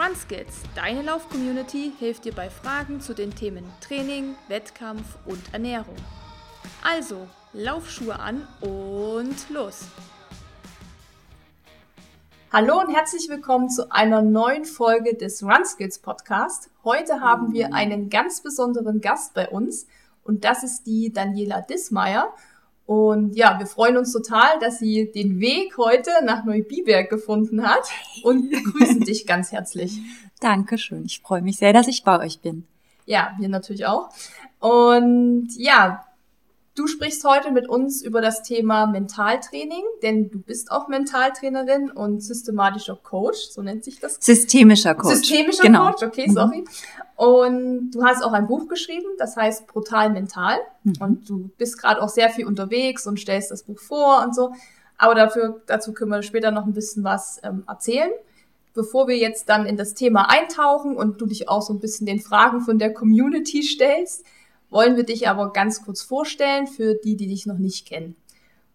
RunSkills, deine Lauf-Community, hilft dir bei Fragen zu den Themen Training, Wettkampf und Ernährung. Also, Laufschuhe an und los! Hallo und herzlich willkommen zu einer neuen Folge des RunSkills Podcast. Heute haben wir einen ganz besonderen Gast bei uns und das ist die Daniela Dismeier. Und ja, wir freuen uns total, dass sie den Weg heute nach Neubiberg gefunden hat und begrüßen dich ganz herzlich. Dankeschön. Ich freue mich sehr, dass ich bei euch bin. Ja, wir natürlich auch. Und ja, Du sprichst heute mit uns über das Thema Mentaltraining, denn du bist auch Mentaltrainerin und systematischer Coach, so nennt sich das. Systemischer Coach. Systemischer genau. Coach, okay, sorry. Mhm. Und du hast auch ein Buch geschrieben, das heißt Brutal Mental. Mhm. Und du bist gerade auch sehr viel unterwegs und stellst das Buch vor und so. Aber dafür, dazu können wir später noch ein bisschen was ähm, erzählen. Bevor wir jetzt dann in das Thema eintauchen und du dich auch so ein bisschen den Fragen von der Community stellst, wollen wir dich aber ganz kurz vorstellen für die, die dich noch nicht kennen.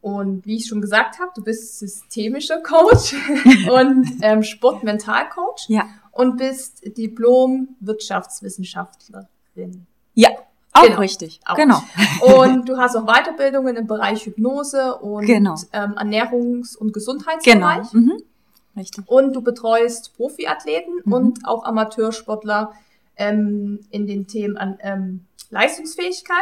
Und wie ich schon gesagt habe, du bist systemischer Coach und ähm, Sportmentalcoach ja. Und bist Diplom-Wirtschaftswissenschaftlerin. Ja, auch genau. richtig. Auch. Genau. Und du hast auch Weiterbildungen im Bereich Hypnose und genau. ähm, Ernährungs- und Gesundheitsbereich. Genau. Mhm. Richtig. Und du betreust Profiathleten mhm. und auch Amateursportler ähm, in den Themen an ähm, Leistungsfähigkeit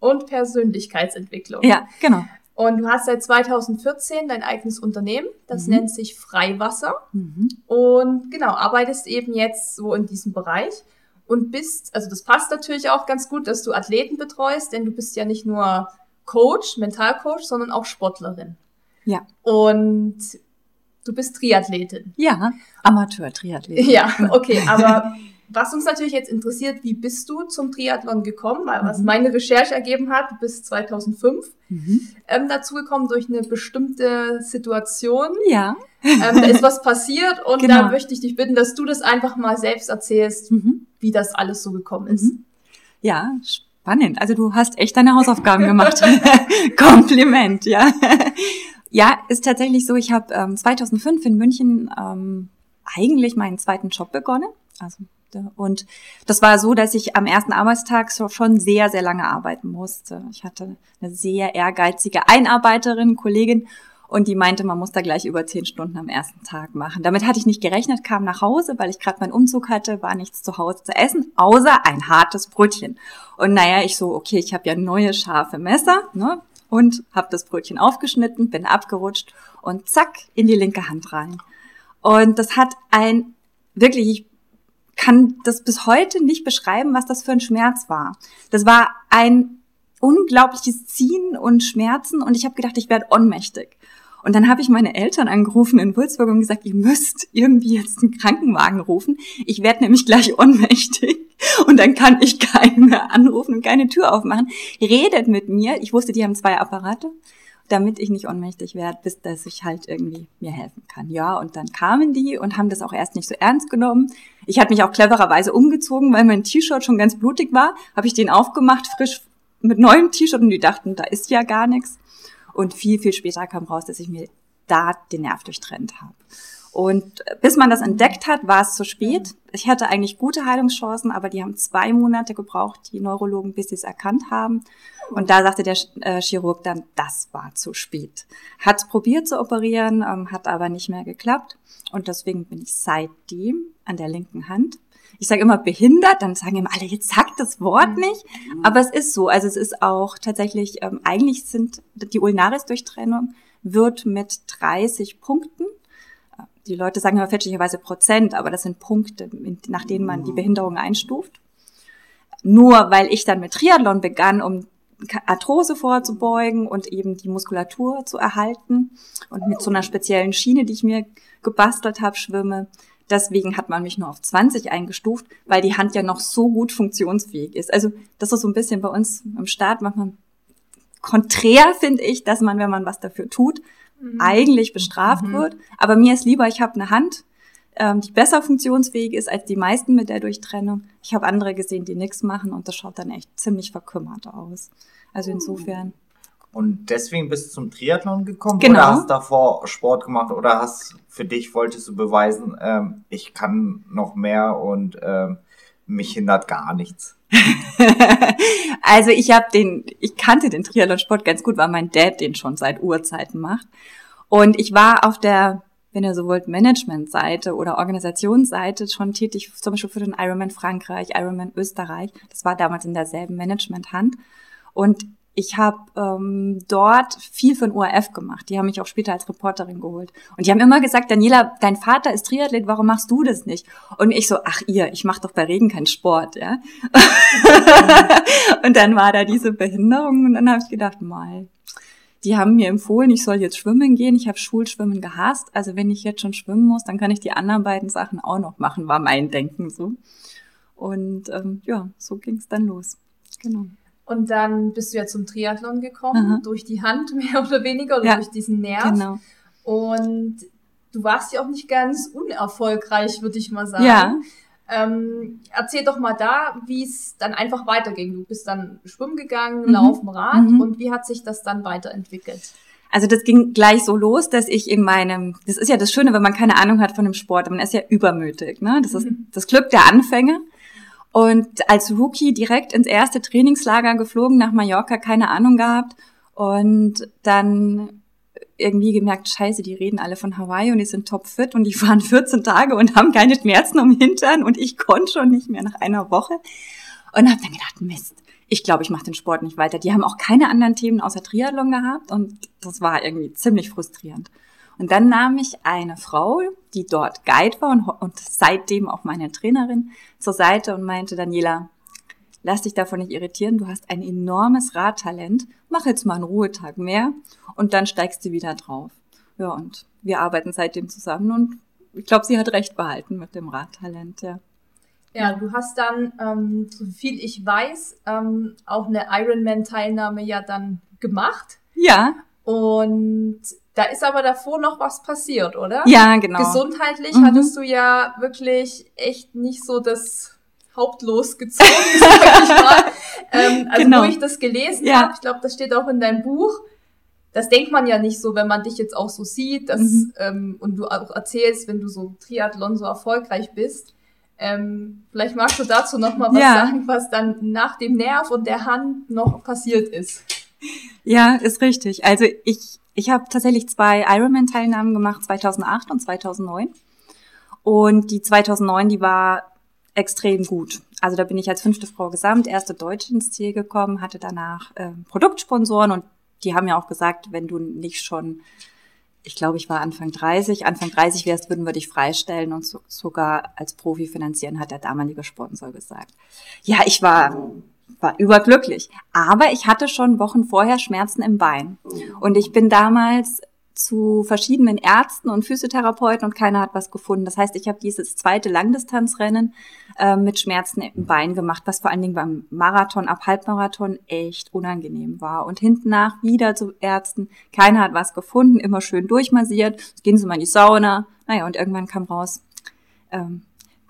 und Persönlichkeitsentwicklung. Ja, genau. Und du hast seit 2014 dein eigenes Unternehmen, das mhm. nennt sich Freiwasser. Mhm. Und genau, arbeitest eben jetzt so in diesem Bereich und bist, also das passt natürlich auch ganz gut, dass du Athleten betreust, denn du bist ja nicht nur Coach, Mentalcoach, sondern auch Sportlerin. Ja. Und du bist Triathletin. Ja, Amateur-Triathletin. Ja, okay, aber was uns natürlich jetzt interessiert, wie bist du zum Triathlon gekommen? Weil was mhm. meine Recherche ergeben hat, du bist 2005 mhm. ähm, dazu gekommen durch eine bestimmte Situation. Ja. Ähm, da ist was passiert und genau. da möchte ich dich bitten, dass du das einfach mal selbst erzählst, mhm. wie das alles so gekommen ist. Mhm. Ja, spannend. Also du hast echt deine Hausaufgaben gemacht. Kompliment, ja. ja, ist tatsächlich so, ich habe ähm, 2005 in München ähm, eigentlich meinen zweiten Job begonnen. Also und das war so, dass ich am ersten Arbeitstag schon sehr, sehr lange arbeiten musste. Ich hatte eine sehr ehrgeizige Einarbeiterin, Kollegin, und die meinte, man muss da gleich über zehn Stunden am ersten Tag machen. Damit hatte ich nicht gerechnet, kam nach Hause, weil ich gerade meinen Umzug hatte, war nichts zu Hause zu essen, außer ein hartes Brötchen. Und naja, ich so, okay, ich habe ja neue scharfe Messer, ne? Und habe das Brötchen aufgeschnitten, bin abgerutscht und zack, in die linke Hand rein. Und das hat ein, wirklich, ich kann das bis heute nicht beschreiben, was das für ein Schmerz war. Das war ein unglaubliches Ziehen und Schmerzen und ich habe gedacht, ich werde ohnmächtig. Und dann habe ich meine Eltern angerufen in Würzburg und gesagt, ihr müsst irgendwie jetzt einen Krankenwagen rufen. Ich werde nämlich gleich ohnmächtig und dann kann ich keinen mehr anrufen und keine Tür aufmachen. Redet mit mir. Ich wusste, die haben zwei Apparate damit ich nicht ohnmächtig werde, bis dass ich halt irgendwie mir helfen kann. Ja, und dann kamen die und haben das auch erst nicht so ernst genommen. Ich hatte mich auch clevererweise umgezogen, weil mein T-Shirt schon ganz blutig war, habe ich den aufgemacht, frisch mit neuem T-Shirt und die dachten, da ist ja gar nichts. Und viel, viel später kam raus, dass ich mir da den Nerv durchtrennt habe. Und bis man das entdeckt hat, war es zu spät. Ich hatte eigentlich gute Heilungschancen, aber die haben zwei Monate gebraucht, die Neurologen, bis sie es erkannt haben. Und da sagte der äh, Chirurg dann, das war zu spät. Hat probiert zu operieren, ähm, hat aber nicht mehr geklappt. Und deswegen bin ich seitdem an der linken Hand. Ich sage immer behindert, dann sagen immer alle, jetzt sagt das Wort nicht. Aber es ist so. Also es ist auch tatsächlich, ähm, eigentlich sind die Ulnaris-Durchtrennung wird mit 30 Punkten die Leute sagen immer fälschlicherweise Prozent, aber das sind Punkte, nach denen man die Behinderung einstuft. Nur weil ich dann mit Triathlon begann, um Arthrose vorzubeugen und eben die Muskulatur zu erhalten und mit so einer speziellen Schiene, die ich mir gebastelt habe, schwimme. Deswegen hat man mich nur auf 20 eingestuft, weil die Hand ja noch so gut funktionsfähig ist. Also das ist so ein bisschen bei uns im Start manchmal konträr, finde ich, dass man, wenn man was dafür tut, mhm. eigentlich bestraft mhm. wird. Aber mir ist lieber, ich habe eine Hand, ähm, die besser funktionsfähig ist als die meisten mit der Durchtrennung. Ich habe andere gesehen, die nichts machen und das schaut dann echt ziemlich verkümmert aus. Also insofern. Und deswegen bist du zum Triathlon gekommen genau. oder hast davor Sport gemacht oder hast für dich wolltest du beweisen, ähm, ich kann noch mehr und ähm, mich hindert gar nichts. also ich habe den, ich kannte den Triathlon-Sport ganz gut, weil mein Dad den schon seit Urzeiten macht. Und ich war auf der, wenn ihr so wollt, Management-Seite oder Organisationsseite schon tätig, zum Beispiel für den Ironman Frankreich, Ironman Österreich. Das war damals in derselben Management-Hand. Und ich habe ähm, dort viel für den ORF gemacht. Die haben mich auch später als Reporterin geholt. Und die haben immer gesagt, Daniela, dein Vater ist Triathlet, warum machst du das nicht? Und ich so, ach ihr, ich mache doch bei Regen keinen Sport, ja. und dann war da diese Behinderung und dann habe ich gedacht, mal, die haben mir empfohlen, ich soll jetzt schwimmen gehen. Ich habe Schulschwimmen gehasst. Also wenn ich jetzt schon schwimmen muss, dann kann ich die anderen beiden Sachen auch noch machen, war mein Denken so. Und ähm, ja, so ging es dann los. Genau. Und dann bist du ja zum Triathlon gekommen, Aha. durch die Hand mehr oder weniger oder ja, durch diesen Nerv. Genau. Und du warst ja auch nicht ganz unerfolgreich, würde ich mal sagen. Ja. Ähm, erzähl doch mal da, wie es dann einfach weiterging. Du bist dann schwimmen gegangen, mhm. laufen Rad mhm. und wie hat sich das dann weiterentwickelt? Also das ging gleich so los, dass ich in meinem, das ist ja das Schöne, wenn man keine Ahnung hat von dem Sport, man ist ja übermütig, ne? Das ist das Glück der Anfänger. Und als Rookie direkt ins erste Trainingslager geflogen nach Mallorca, keine Ahnung gehabt. Und dann irgendwie gemerkt, scheiße, die reden alle von Hawaii und die sind topfit und die fahren 14 Tage und haben keine Schmerzen um Hintern und ich konnte schon nicht mehr nach einer Woche. Und habe dann gedacht, Mist, ich glaube, ich mache den Sport nicht weiter. Die haben auch keine anderen Themen außer Triathlon gehabt und das war irgendwie ziemlich frustrierend. Und dann nahm ich eine Frau, die dort Guide war und, und seitdem auch meine Trainerin, zur Seite und meinte, Daniela, lass dich davon nicht irritieren, du hast ein enormes Radtalent, mach jetzt mal einen Ruhetag mehr und dann steigst du wieder drauf. Ja, und wir arbeiten seitdem zusammen und ich glaube, sie hat recht behalten mit dem Radtalent, ja. Ja, du hast dann, ähm, so viel ich weiß, ähm, auch eine Ironman-Teilnahme ja dann gemacht. Ja. Und da ist aber davor noch was passiert, oder? Ja, genau. Gesundheitlich mhm. hattest du ja wirklich echt nicht so das Hauptlos gezogen, sag ich mal. ähm, also genau. wo ich das gelesen ja. habe, ich glaube, das steht auch in deinem Buch. Das denkt man ja nicht so, wenn man dich jetzt auch so sieht, dass, mhm. ähm, und du auch erzählst, wenn du so Triathlon so erfolgreich bist. Ähm, vielleicht magst du dazu noch mal was ja. sagen, was dann nach dem Nerv und der Hand noch passiert ist. Ja, ist richtig. Also ich ich habe tatsächlich zwei Ironman-Teilnahmen gemacht, 2008 und 2009. Und die 2009, die war extrem gut. Also da bin ich als fünfte Frau gesamt, erste Deutsche ins Ziel gekommen, hatte danach äh, Produktsponsoren und die haben ja auch gesagt, wenn du nicht schon, ich glaube, ich war Anfang 30, Anfang 30 wärst, würden wir dich freistellen und so, sogar als Profi finanzieren, hat der damalige Sponsor gesagt. Ja, ich war war überglücklich. Aber ich hatte schon Wochen vorher Schmerzen im Bein. Und ich bin damals zu verschiedenen Ärzten und Physiotherapeuten und keiner hat was gefunden. Das heißt, ich habe dieses zweite Langdistanzrennen äh, mit Schmerzen im Bein gemacht, was vor allen Dingen beim Marathon, ab Halbmarathon echt unangenehm war. Und hinten nach wieder zu Ärzten, keiner hat was gefunden, immer schön durchmassiert, gehen sie mal in die Sauna. Naja, und irgendwann kam raus, ähm,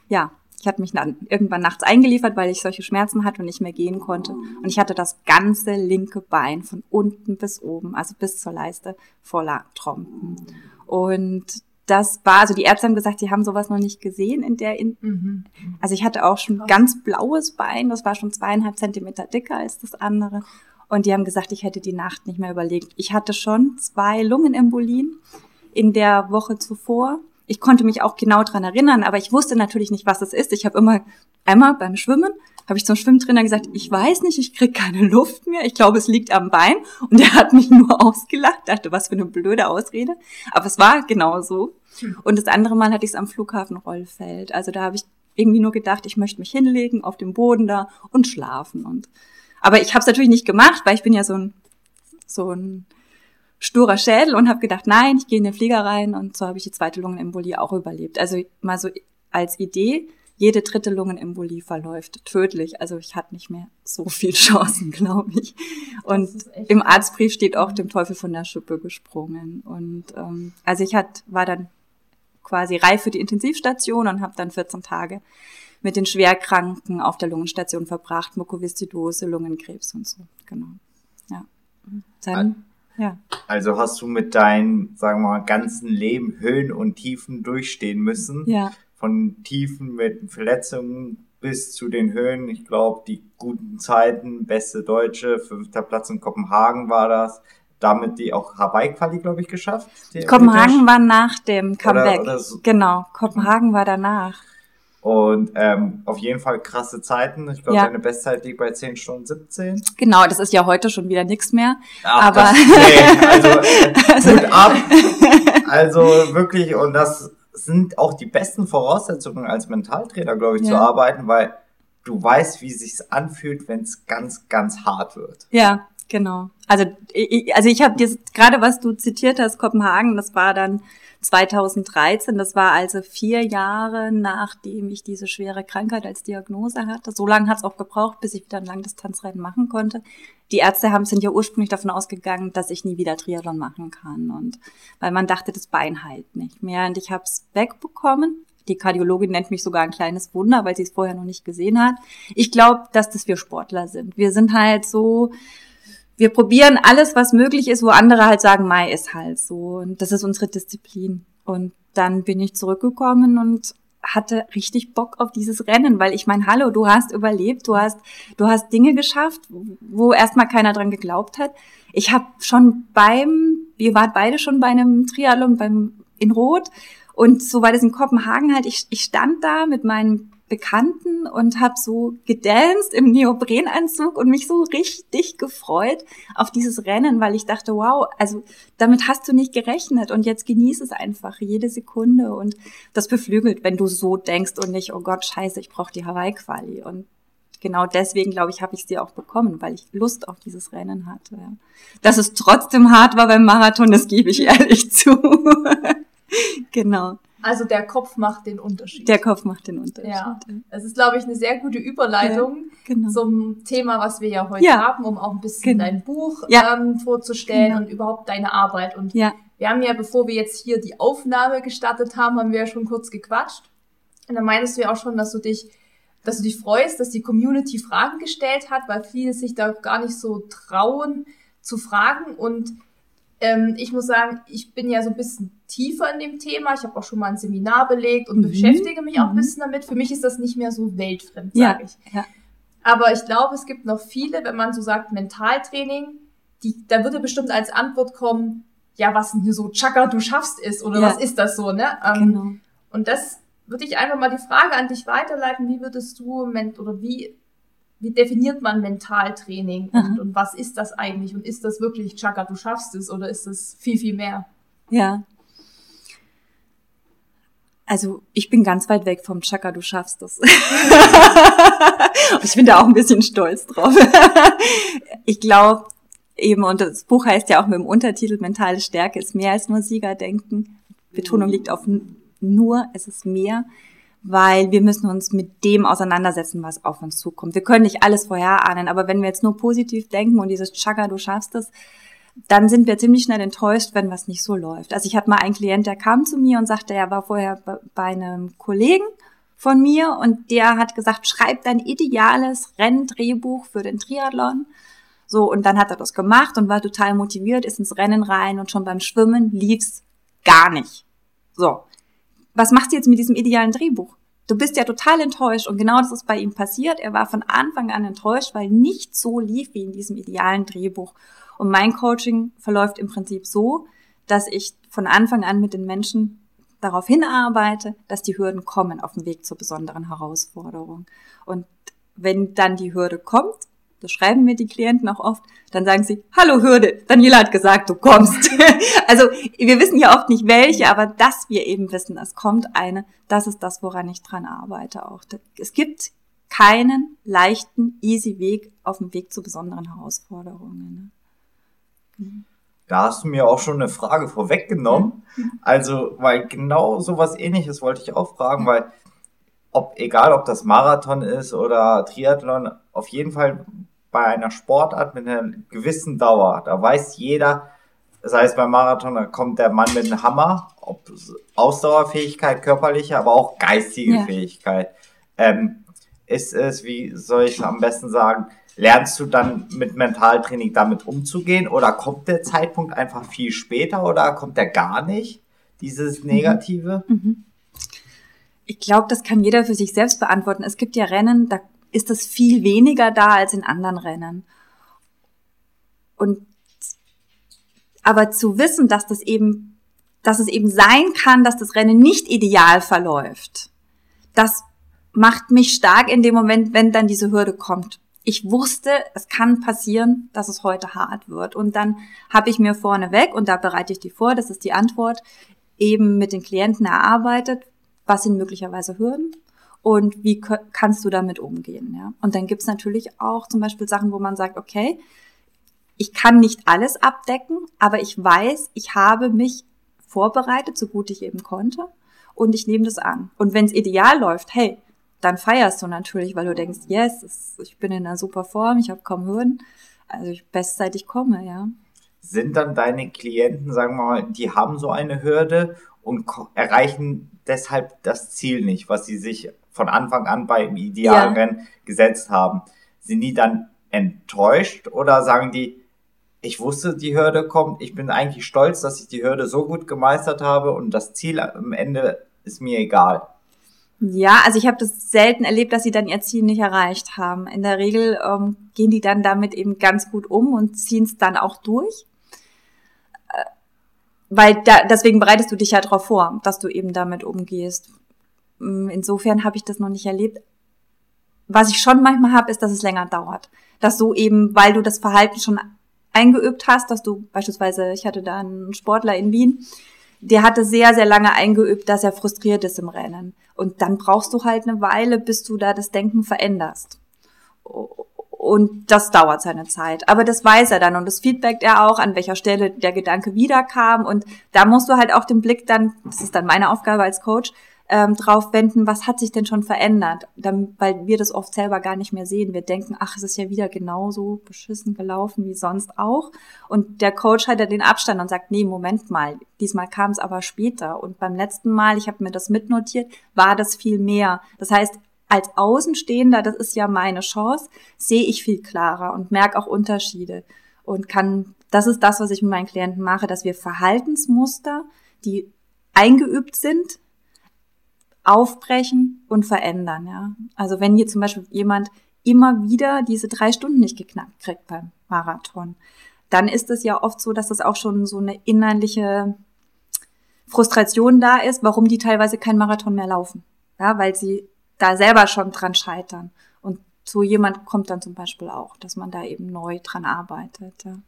ja, ich hatte mich dann irgendwann nachts eingeliefert, weil ich solche Schmerzen hatte und nicht mehr gehen konnte. Und ich hatte das ganze linke Bein von unten bis oben, also bis zur Leiste, voller Trompen. Und das war, also die Ärzte haben gesagt, sie haben sowas noch nicht gesehen in der, in mhm. also ich hatte auch schon ganz blaues Bein, das war schon zweieinhalb Zentimeter dicker als das andere. Und die haben gesagt, ich hätte die Nacht nicht mehr überlegt. Ich hatte schon zwei Lungenembolien in der Woche zuvor ich konnte mich auch genau dran erinnern, aber ich wusste natürlich nicht, was es ist. Ich habe immer einmal beim Schwimmen habe ich zum Schwimmtrainer gesagt, ich weiß nicht, ich krieg keine Luft mehr. Ich glaube, es liegt am Bein. Und er hat mich nur ausgelacht, dachte, was für eine blöde Ausrede. Aber es war genau so. Und das andere Mal hatte ich es am Flughafen Rollfeld. Also da habe ich irgendwie nur gedacht, ich möchte mich hinlegen auf dem Boden da und schlafen. Und aber ich habe es natürlich nicht gemacht, weil ich bin ja so ein so ein sturer Schädel und habe gedacht, nein, ich gehe in den Flieger rein und so habe ich die zweite Lungenembolie auch überlebt. Also mal so als Idee, jede dritte Lungenembolie verläuft tödlich. Also ich hatte nicht mehr so viel Chancen, glaube ich. Und im Arztbrief steht auch dem Teufel von der Schippe gesprungen. Und ähm, also ich hat, war dann quasi reif für die Intensivstation und habe dann 14 Tage mit den Schwerkranken auf der Lungenstation verbracht, Mukoviszidose, Lungenkrebs und so. Genau. Ja. Dann Ja. Also hast du mit deinem, sagen wir mal, ganzen Leben Höhen und Tiefen durchstehen müssen. Ja. Von Tiefen mit Verletzungen bis zu den Höhen. Ich glaube, die guten Zeiten, beste Deutsche, fünfter Platz in Kopenhagen war das. Damit die auch Hawaii-Quali, glaube ich, geschafft. Kopenhagen war nach dem Comeback. Oder, oder so. Genau, Kopenhagen war danach. Und ähm, auf jeden Fall krasse Zeiten. Ich glaube, Ja. deine Bestzeit liegt bei 10 Stunden 17. Genau, das ist ja heute schon wieder nichts mehr. Ach, Aber- das, nee, also äh, Hut ab. Also wirklich, und das sind auch die besten Voraussetzungen als Mentaltrainer, glaube ich, zu Ja. arbeiten, weil du weißt, wie es sich anfühlt, wenn es ganz, ganz hart wird. Ja, genau. Also ich, also ich habe dir gerade was du zitiert hast, Kopenhagen, das war dann 2013, das war also vier Jahre nachdem ich diese schwere Krankheit als Diagnose hatte. So lange hat es auch gebraucht, bis ich wieder ein Langdistanzrennen machen konnte. Die Ärzte haben sind ja ursprünglich davon ausgegangen, dass ich nie wieder Triathlon machen kann und weil man dachte, das Bein heilt nicht mehr und ich habe es wegbekommen. Die Kardiologin nennt mich sogar ein kleines Wunder, weil sie es vorher noch nicht gesehen hat. Ich glaube, dass das wir Sportler sind. Wir sind halt so, wir probieren alles, was möglich ist, wo andere halt sagen, Mai ist halt so. Und das ist unsere Disziplin. Und dann bin ich zurückgekommen und hatte richtig Bock auf dieses Rennen, weil ich meine, hallo, du hast überlebt, du hast, du hast Dinge geschafft, wo erstmal keiner dran geglaubt hat. Ich habe schon beim, wir waren beide schon bei einem Triathlon beim in Rot und so war das in Kopenhagen halt. Ich, ich stand da mit meinen Bekannten und habe so gedanced im Neoprenanzug und mich so richtig gefreut auf dieses Rennen, weil ich dachte, wow, also damit hast du nicht gerechnet und jetzt genieß es einfach jede Sekunde und das beflügelt, wenn du so denkst und nicht, oh Gott, scheiße, ich brauche die Hawaii-Quali und genau deswegen, glaube ich, habe ich sie auch bekommen, weil ich Lust auf dieses Rennen hatte. Dass es trotzdem hart war beim Marathon, das gebe ich ehrlich zu. genau, Also der Kopf macht den Unterschied. der Kopf macht den Unterschied. Ja. Das ist, glaube ich, eine sehr gute Überleitung Genau. zum Thema, was wir ja heute Ja. haben, um auch ein bisschen Genau. dein Buch Ja. ähm, vorzustellen Genau. und überhaupt deine Arbeit. Und Ja, wir haben ja, bevor wir jetzt hier die Aufnahme gestartet haben, haben wir ja schon kurz gequatscht. Und dann meintest du ja auch schon, dass du dich, dass du dich freust, dass die Community Fragen gestellt hat, weil viele sich da gar nicht so trauen zu fragen. Und ähm, ich muss sagen, ich bin ja so ein bisschen tiefer in dem Thema. Ich habe auch schon mal ein Seminar belegt und Mhm. beschäftige mich auch ein Mhm. bisschen damit. Für mich ist das nicht mehr so weltfremd, Ja, sage ich. ja. Aber ich glaube, es gibt noch viele, wenn man so sagt Mentaltraining, die, da würde bestimmt als Antwort kommen, ja, was denn hier so Chaka, du schaffst ist oder Ja. was ist das so, ne? Ähm, genau. Und das würde ich einfach mal die Frage an dich weiterleiten, wie würdest du oder wie wie definiert man Mentaltraining und, und was ist das eigentlich und ist das wirklich Chaka, du schaffst es oder ist das viel viel mehr? Ja. Also ich bin ganz weit weg vom Chaka, du schaffst das. ich bin da auch ein bisschen stolz drauf. ich glaube eben, und das Buch heißt ja auch mit dem Untertitel Mentale Stärke ist mehr als nur Siegerdenken. Betonung liegt auf nur, es ist mehr, weil wir müssen uns mit dem auseinandersetzen, was auf uns zukommt. Wir können nicht alles vorherahnen, aber wenn wir jetzt nur positiv denken und dieses Chaka, du schaffst es, dann sind wir ziemlich schnell enttäuscht, wenn was nicht so läuft. Also ich hatte mal einen Klient, der kam zu mir und sagte, er war vorher be- bei einem Kollegen von mir und der hat gesagt, schreib dein ideales Renndrehbuch für den Triathlon. So, und dann hat er das gemacht und war total motiviert, ist ins Rennen rein und schon beim Schwimmen lief's gar nicht. So. Was machst du jetzt mit diesem idealen Drehbuch? Du bist ja total enttäuscht und genau das ist bei ihm passiert. Er war von Anfang an enttäuscht, weil nicht so lief wie in diesem idealen Drehbuch. Und mein Coaching verläuft im Prinzip so, dass ich von Anfang an mit den Menschen darauf hinarbeite, dass die Hürden kommen auf dem Weg zur besonderen Herausforderung. Und wenn dann die Hürde kommt, das schreiben mir die Klienten auch oft, dann sagen sie, hallo Hürde, Daniela hat gesagt, du kommst. also wir wissen ja oft nicht welche, aber dass wir eben wissen, es kommt eine, das ist das, woran ich dran arbeite auch. Es gibt keinen leichten, easy Weg auf dem Weg zu besonderen Herausforderungen. Da hast du mir auch schon eine Frage vorweggenommen. Also, weil genau sowas ähnliches wollte ich auch fragen, weil ob, egal ob das Marathon ist oder Triathlon, auf jeden Fall bei einer Sportart mit einer gewissen Dauer, da weiß jeder, sei es beim Marathon, da kommt der Mann mit einem Hammer, ob Ausdauerfähigkeit, körperliche, aber auch geistige Ja. Fähigkeit. Ähm, ist es, wie soll ich es am besten sagen, lernst du dann mit Mentaltraining damit umzugehen oder kommt der Zeitpunkt einfach viel später oder kommt der gar nicht, dieses mhm. Negative? Mhm. Ich glaube, das kann jeder für sich selbst beantworten. Es gibt ja Rennen, da ist das viel weniger da als in anderen Rennen. Und aber zu wissen, dass das eben, dass es eben sein kann, dass das Rennen nicht ideal verläuft, das macht mich stark in dem Moment, wenn dann diese Hürde kommt. Ich wusste, es kann passieren, dass es heute hart wird. Und dann habe ich mir vorneweg, und da bereite ich die vor, das ist die Antwort, eben mit den Klienten erarbeitet, was sind möglicherweise Hürden und wie kannst du damit umgehen. Ja? Und dann gibt's natürlich auch zum Beispiel Sachen, wo man sagt, okay, ich kann nicht alles abdecken, aber ich weiß, ich habe mich vorbereitet, so gut ich eben konnte. Und ich nehme das an. Und wenn es ideal läuft, hey, dann feierst du natürlich, weil du denkst, yes, ich bin in einer super Form, ich habe kaum Hürden. Also ich bestzeitig komme, ja. Sind dann deine Klienten, sagen wir mal, die haben so eine Hürde und erreichen deshalb das Ziel nicht, was sie sich von Anfang an beim Idealrennen ja. gesetzt haben. Sind die dann enttäuscht oder sagen die, ich wusste, die Hürde kommt. Ich bin eigentlich stolz, dass ich die Hürde so gut gemeistert habe und das Ziel am Ende ist mir egal. Ja, also ich habe das selten erlebt, dass sie dann ihr Ziel nicht erreicht haben. In der Regel ähm, gehen die dann damit eben ganz gut um und ziehen es dann auch durch. Äh, weil da, deswegen bereitest du dich ja darauf vor, dass du eben damit umgehst. Mm, insofern habe ich das noch nicht erlebt. Was ich schon manchmal habe, ist, dass es länger dauert. Dass du eben, weil du das Verhalten schon eingeübt hast, dass du beispielsweise, ich hatte da einen Sportler in Wien, der hatte sehr, sehr lange eingeübt, dass er frustriert ist im Rennen. Und dann brauchst du halt eine Weile, bis du da das Denken veränderst. Und das dauert seine Zeit. Aber das weiß er dann und das feedbackt er auch, an welcher Stelle der Gedanke wiederkam. Und da musst du halt auch den Blick dann, das ist dann meine Aufgabe als Coach, ähm, drauf wenden, was hat sich denn schon verändert, dann, weil wir das oft selber gar nicht mehr sehen. Wir denken, ach, es ist ja wieder genauso beschissen gelaufen wie sonst auch. Und der Coach hat ja den Abstand und sagt, nee, Moment mal, diesmal kam es aber später. Und beim letzten Mal, ich habe mir das mitnotiert, war das viel mehr. Das heißt, als Außenstehender, das ist ja meine Chance, sehe ich viel klarer und merke auch Unterschiede und kann, das ist das, was ich mit meinen Klienten mache, dass wir Verhaltensmuster, die eingeübt sind, aufbrechen und verändern. Ja? Also wenn hier zum Beispiel jemand immer wieder diese drei Stunden nicht geknackt kriegt beim Marathon, dann ist es ja oft so, dass das auch schon so eine innerliche Frustration da ist, warum die teilweise keinen Marathon mehr laufen. Ja, weil sie da selber schon dran scheitern. Und so jemand kommt dann zum Beispiel auch, dass man da eben neu dran arbeitet. Ja.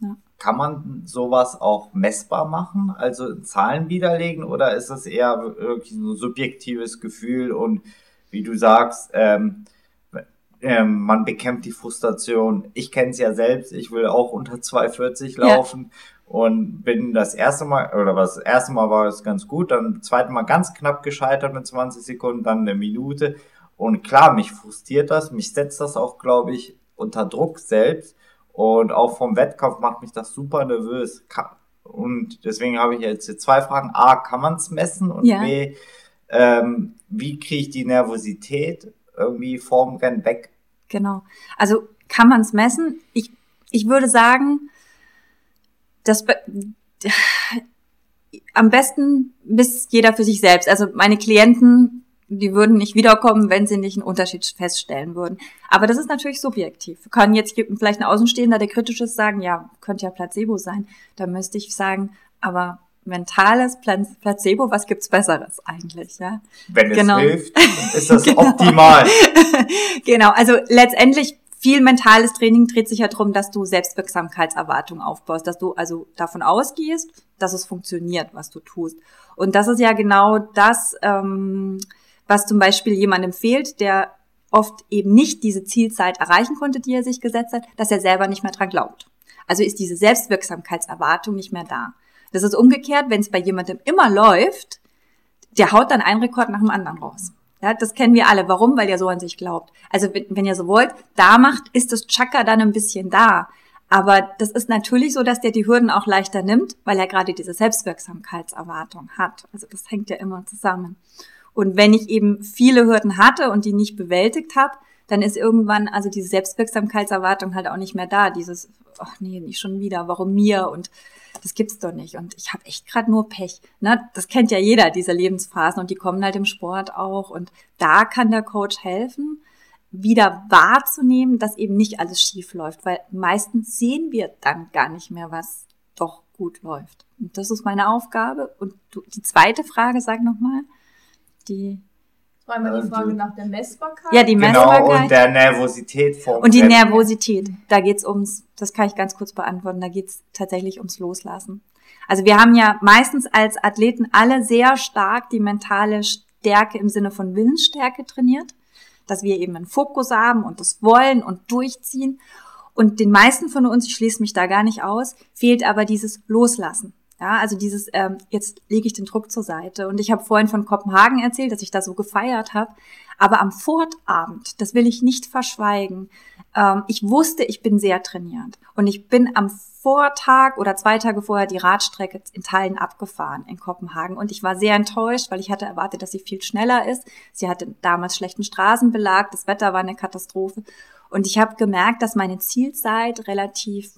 Ja. Kann man sowas auch messbar machen, also in Zahlen widerlegen, oder ist das eher wirklich ein subjektives Gefühl und wie du sagst, ähm, ähm, man bekämpft die Frustration. Ich kenne es ja selbst, ich will auch unter 2,40 laufen ja. und bin das erste Mal, oder was, das erste Mal war es ganz gut, dann das zweite Mal ganz knapp gescheitert mit 20 Sekunden, dann eine Minute. Und klar, mich frustriert das, mich setzt das auch, glaube ich, unter Druck selbst. Und auch vom Wettkampf macht mich das super nervös. Und deswegen habe ich jetzt zwei Fragen. A, kann man es messen? Und ja. B, ähm, wie kriege ich die Nervosität irgendwie vorm Rennen weg? Genau. Also kann man es messen? Ich, ich würde sagen, das am besten misst jeder für sich selbst. Also meine Klienten die würden nicht wiederkommen, wenn sie nicht einen Unterschied feststellen würden. Aber das ist natürlich subjektiv. Kann jetzt vielleicht ein Außenstehender, der kritisch ist, sagen, ja, könnte ja Placebo sein. Da müsste ich sagen, aber mentales Placebo, was gibt's Besseres eigentlich, ja? Wenn es genau. hilft, ist das genau. optimal. genau, also letztendlich viel mentales Training dreht sich ja darum, dass du Selbstwirksamkeitserwartung aufbaust, dass du also davon ausgehst, dass es funktioniert, was du tust. Und das ist ja genau das, ähm, was zum Beispiel jemandem fehlt, der oft eben nicht diese Zielzeit erreichen konnte, die er sich gesetzt hat, dass er selber nicht mehr dran glaubt. Also ist diese Selbstwirksamkeitserwartung nicht mehr da. Das ist umgekehrt, wenn es bei jemandem immer läuft, der haut dann einen Rekord nach dem anderen raus. Ja, das kennen wir alle. Warum? Weil er so an sich glaubt. Also wenn, wenn ihr so wollt, da macht, ist das Chakra dann ein bisschen da. Aber das ist natürlich so, dass der die Hürden auch leichter nimmt, weil er gerade diese Selbstwirksamkeitserwartung hat. Also das hängt ja immer zusammen. Und wenn ich eben viele Hürden hatte und die nicht bewältigt habe, dann ist irgendwann also diese Selbstwirksamkeitserwartung halt auch nicht mehr da. Dieses, ach nee, nicht schon wieder, warum mir? Und das gibt's doch nicht. Und ich habe echt gerade nur Pech. Ne? Das kennt ja jeder, diese Lebensphasen. Und die kommen halt im Sport auch. Und da kann der Coach helfen, wieder wahrzunehmen, dass eben nicht alles schief läuft. Weil meistens sehen wir dann gar nicht mehr, was doch gut läuft. Und das ist meine Aufgabe. Und du, die zweite Frage, sag nochmal. Die war immer die Frage nach der Messbarkeit. Ja, die Genau, Messbarkeit. und der Nervosität vom Und die Rennen. Nervosität, da geht's ums, das kann ich ganz kurz beantworten, da geht's tatsächlich ums Loslassen. Also wir haben ja meistens als Athleten alle sehr stark die mentale Stärke im Sinne von Willensstärke trainiert, dass wir eben einen Fokus haben und das wollen und durchziehen. Und den meisten von uns, ich schließe mich da gar nicht aus, fehlt aber dieses Loslassen. Ja, also dieses, ähm, jetzt lege ich den Druck zur Seite. Und ich habe vorhin von Kopenhagen erzählt, dass ich da so gefeiert habe. Aber am Fortabend, das will ich nicht verschweigen, ähm, ich wusste, ich bin sehr trainiert. Und ich bin am Vortag oder zwei Tage vorher die Radstrecke in Teilen abgefahren in Kopenhagen. Und ich war sehr enttäuscht, weil ich hatte erwartet, dass sie viel schneller ist. Sie hatte damals schlechten Straßenbelag, das Wetter war eine Katastrophe. Und ich habe gemerkt, dass meine Zielzeit relativ,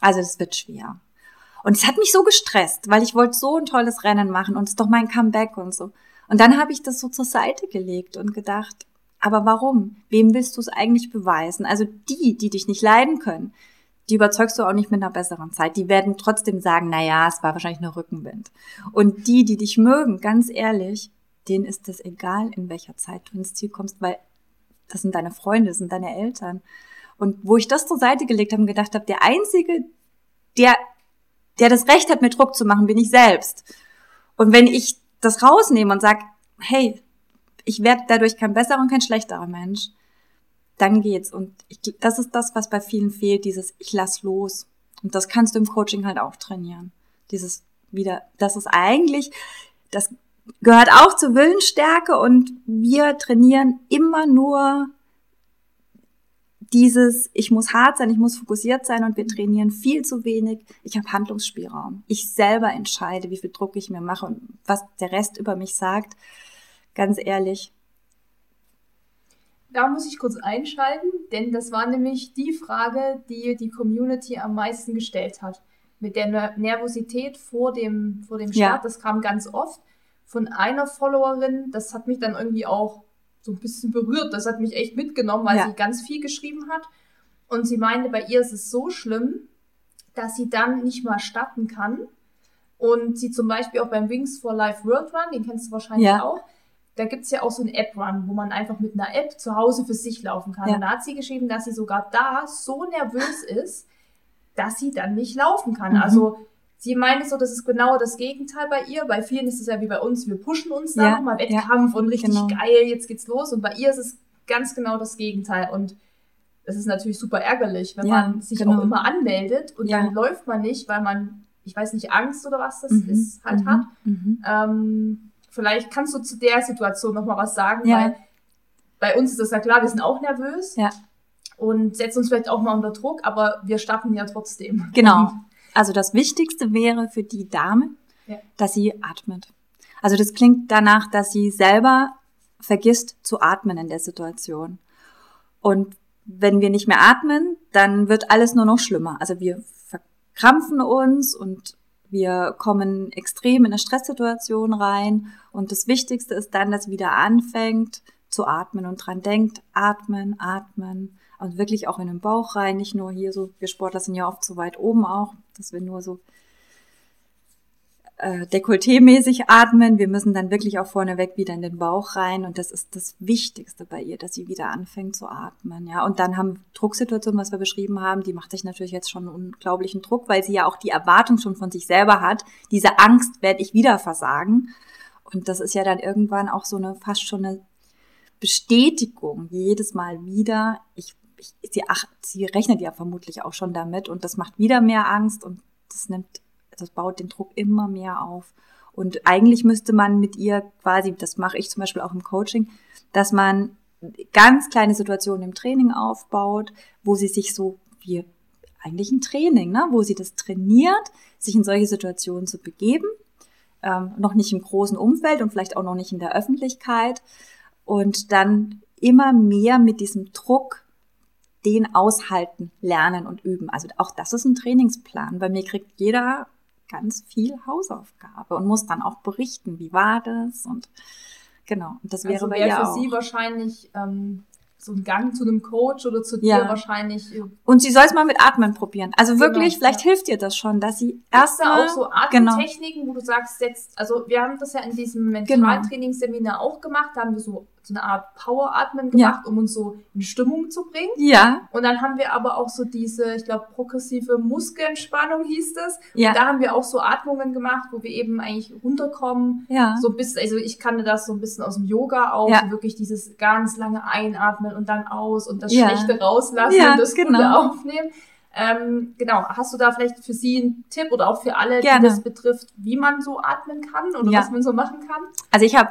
also es wird schwer. Und es hat mich so gestresst, weil ich wollte so ein tolles Rennen machen und es ist doch mein Comeback und so. Und dann habe ich das so zur Seite gelegt und gedacht, aber warum? Wem willst du es eigentlich beweisen? Also die, die dich nicht leiden können, die überzeugst du auch nicht mit einer besseren Zeit. Die werden trotzdem sagen, na ja, es war wahrscheinlich nur Rückenwind. Und die, die dich mögen, ganz ehrlich, denen ist es egal, in welcher Zeit du ins Ziel kommst, weil das sind deine Freunde, das sind deine Eltern. Und wo ich das zur Seite gelegt habe und gedacht habe, der Einzige, der der das Recht hat, mir Druck zu machen, bin ich selbst. Und wenn ich das rausnehme und sage, hey, ich werde dadurch kein besserer und kein schlechterer Mensch, dann geht's. Und ich, das ist das, was bei vielen fehlt, dieses Ich lass los. Und das kannst du im Coaching halt auch trainieren. Dieses wieder, das ist eigentlich, das gehört auch zur Willensstärke und wir trainieren immer nur dieses, ich muss hart sein, ich muss fokussiert sein und wir trainieren viel zu wenig. Ich habe Handlungsspielraum. Ich selber entscheide, wie viel Druck ich mir mache und was der Rest über mich sagt. Ganz ehrlich. Da muss ich kurz einschalten, denn das war nämlich die Frage, die die Community am meisten gestellt hat. Mit der Ner- Nervosität vor dem, vor dem Start, Ja. das kam ganz oft von einer Followerin. Das hat mich dann irgendwie auch so ein bisschen berührt. Das hat mich echt mitgenommen, weil Ja. sie ganz viel geschrieben hat. Und sie meinte, bei ihr ist es so schlimm, dass sie dann nicht mal starten kann. Und sie zum Beispiel auch beim Wings for Life World Run, den kennst du wahrscheinlich Ja. auch, da gibt's ja auch so einen App-Run, wo man einfach mit einer App zu Hause für sich laufen kann. Ja. Und da hat sie geschrieben, dass sie sogar da so nervös ist, dass sie dann nicht laufen kann. Mhm. Also sie meinte so, das ist genau das Gegenteil bei ihr. Bei vielen ist es ja wie bei uns, wir pushen uns da Ja, nochmal ja, Wettkampf und richtig genau. geil, jetzt geht's los. Und bei ihr ist es ganz genau das Gegenteil. Und das ist natürlich super ärgerlich, wenn Ja, man sich genau. auch immer anmeldet und Ja. dann läuft man nicht, weil man, ich weiß nicht, Angst oder was das Mhm, ist, halt mhm, hat. mhm. Ähm, vielleicht kannst du zu der Situation noch mal was sagen, Ja. weil bei uns ist das ja klar, wir sind auch nervös Ja. und setzen uns vielleicht auch mal unter Druck, aber wir starten ja trotzdem. Genau. Also das Wichtigste wäre für die Dame, Ja. dass sie atmet. Also das klingt danach, dass sie selber vergisst zu atmen in der Situation. Und wenn wir nicht mehr atmen, dann wird alles nur noch schlimmer. Also wir verkrampfen uns und wir kommen extrem in eine Stresssituation rein. Und das Wichtigste ist dann, dass sie wieder anfängt zu atmen und dran denkt, atmen, atmen. Und wirklich auch in den Bauch rein, nicht nur hier so, wir Sportler sind ja oft so weit oben auch, dass wir nur so äh, Dekolleté-mäßig atmen. Wir müssen dann wirklich auch vorneweg wieder in den Bauch rein und das ist das Wichtigste bei ihr, dass sie wieder anfängt zu atmen. Ja, und dann haben Drucksituationen, was wir beschrieben haben, die macht sich natürlich jetzt schon einen unglaublichen Druck, weil sie ja auch die Erwartung schon von sich selber hat. Diese Angst, werde ich wieder versagen. Und das ist ja dann irgendwann auch so eine fast schon eine Bestätigung jedes Mal wieder. Ich, sie, ach, sie rechnet ja vermutlich auch schon damit und das macht wieder mehr Angst und das nimmt das baut den Druck immer mehr auf. Und eigentlich müsste man mit ihr quasi, das mache ich zum Beispiel auch im Coaching, dass man ganz kleine Situationen im Training aufbaut, wo sie sich so wie eigentlich ein Training, ne, wo sie das trainiert, sich in solche Situationen zu begeben, ähm, noch nicht im großen Umfeld und vielleicht auch noch nicht in der Öffentlichkeit und dann immer mehr mit diesem Druck den aushalten, lernen und üben. Also auch das ist ein Trainingsplan. Bei mir kriegt jeder ganz viel Hausaufgabe und muss dann auch berichten, wie war das und genau. Und das wäre also wäre für auch. Sie wahrscheinlich ähm, so ein Gang zu einem Coach oder zu Ja. dir wahrscheinlich. äh, Und sie soll es mal mit Atmen probieren. Also Genau, wirklich, vielleicht ja. hilft dir das schon, dass sie erstmal auch so genau. Atemtechniken, wo du sagst, jetzt, also wir haben das ja in diesem Genau. Mentaltrainingsseminar auch gemacht, da haben wir so, so eine Art Power-Atmen Ja. gemacht, um uns so in Stimmung zu bringen. ja, Und dann haben wir aber auch so diese, ich glaube, progressive Muskelentspannung hieß das. ja, Und da haben wir auch so Atmungen gemacht, wo wir eben eigentlich runterkommen. ja, So bis, also ich kannte das so ein bisschen aus dem Yoga auch, Ja. wirklich dieses ganz lange Einatmen und dann aus und das Ja. Schlechte rauslassen Ja, und das Gute genau. aufnehmen. Ähm, genau, hast du da vielleicht für Sie einen Tipp oder auch für alle, Gerne. die das betrifft, wie man so atmen kann oder Ja. was man so machen kann? Also ich habe,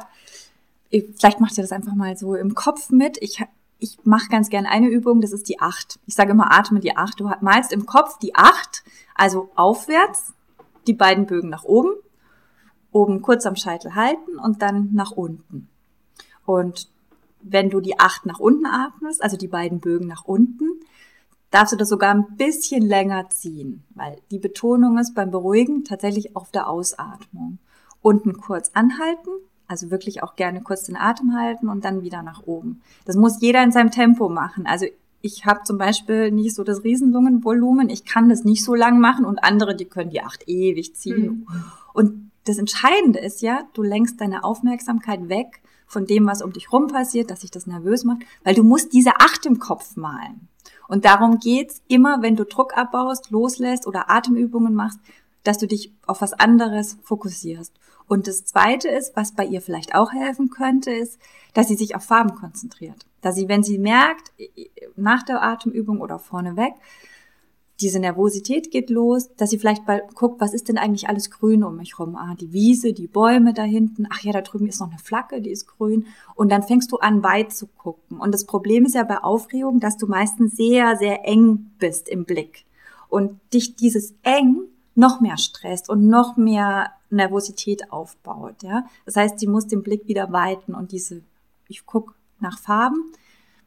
vielleicht macht ihr das einfach mal so im Kopf mit. Ich, ich mache ganz gern eine Übung, das ist die Acht. Ich sage immer, atme die Acht. Du malst im Kopf die Acht, also aufwärts, die beiden Bögen nach oben, oben kurz am Scheitel halten und dann nach unten. Und wenn du die Acht nach unten atmest, also die beiden Bögen nach unten, darfst du das sogar ein bisschen länger ziehen, weil die Betonung ist beim Beruhigen tatsächlich auf der Ausatmung. Unten kurz anhalten, also wirklich auch gerne kurz den Atem halten und dann wieder nach oben. Das muss jeder in seinem Tempo machen. Also ich habe zum Beispiel nicht so das Riesenlungenvolumen, ich kann das nicht so lang machen und andere, die können die acht ewig ziehen. Und das Entscheidende ist ja, du lenkst deine Aufmerksamkeit weg von dem, was um dich rum passiert, dass sich das nervös macht, weil du musst diese acht im Kopf malen. Und darum geht's immer, wenn du Druck abbaust, loslässt oder Atemübungen machst, dass du dich auf was anderes fokussierst. Und das Zweite ist, was bei ihr vielleicht auch helfen könnte, ist, dass sie sich auf Farben konzentriert. Dass sie, wenn sie merkt, nach der Atemübung oder vorneweg, diese Nervosität geht los, dass sie vielleicht mal guckt, was ist denn eigentlich alles grün um mich rum? Ah, die Wiese, die Bäume da hinten. Ach ja, da drüben ist noch eine Flagge, die ist grün. Und dann fängst du an, weit zu gucken. Und das Problem ist ja bei Aufregung, dass du meistens sehr, sehr eng bist im Blick. Und dich dieses eng noch mehr stresst und noch mehr Nervosität aufbaut, ja. Das heißt, sie muss den Blick wieder weiten und diese, ich guck nach Farben,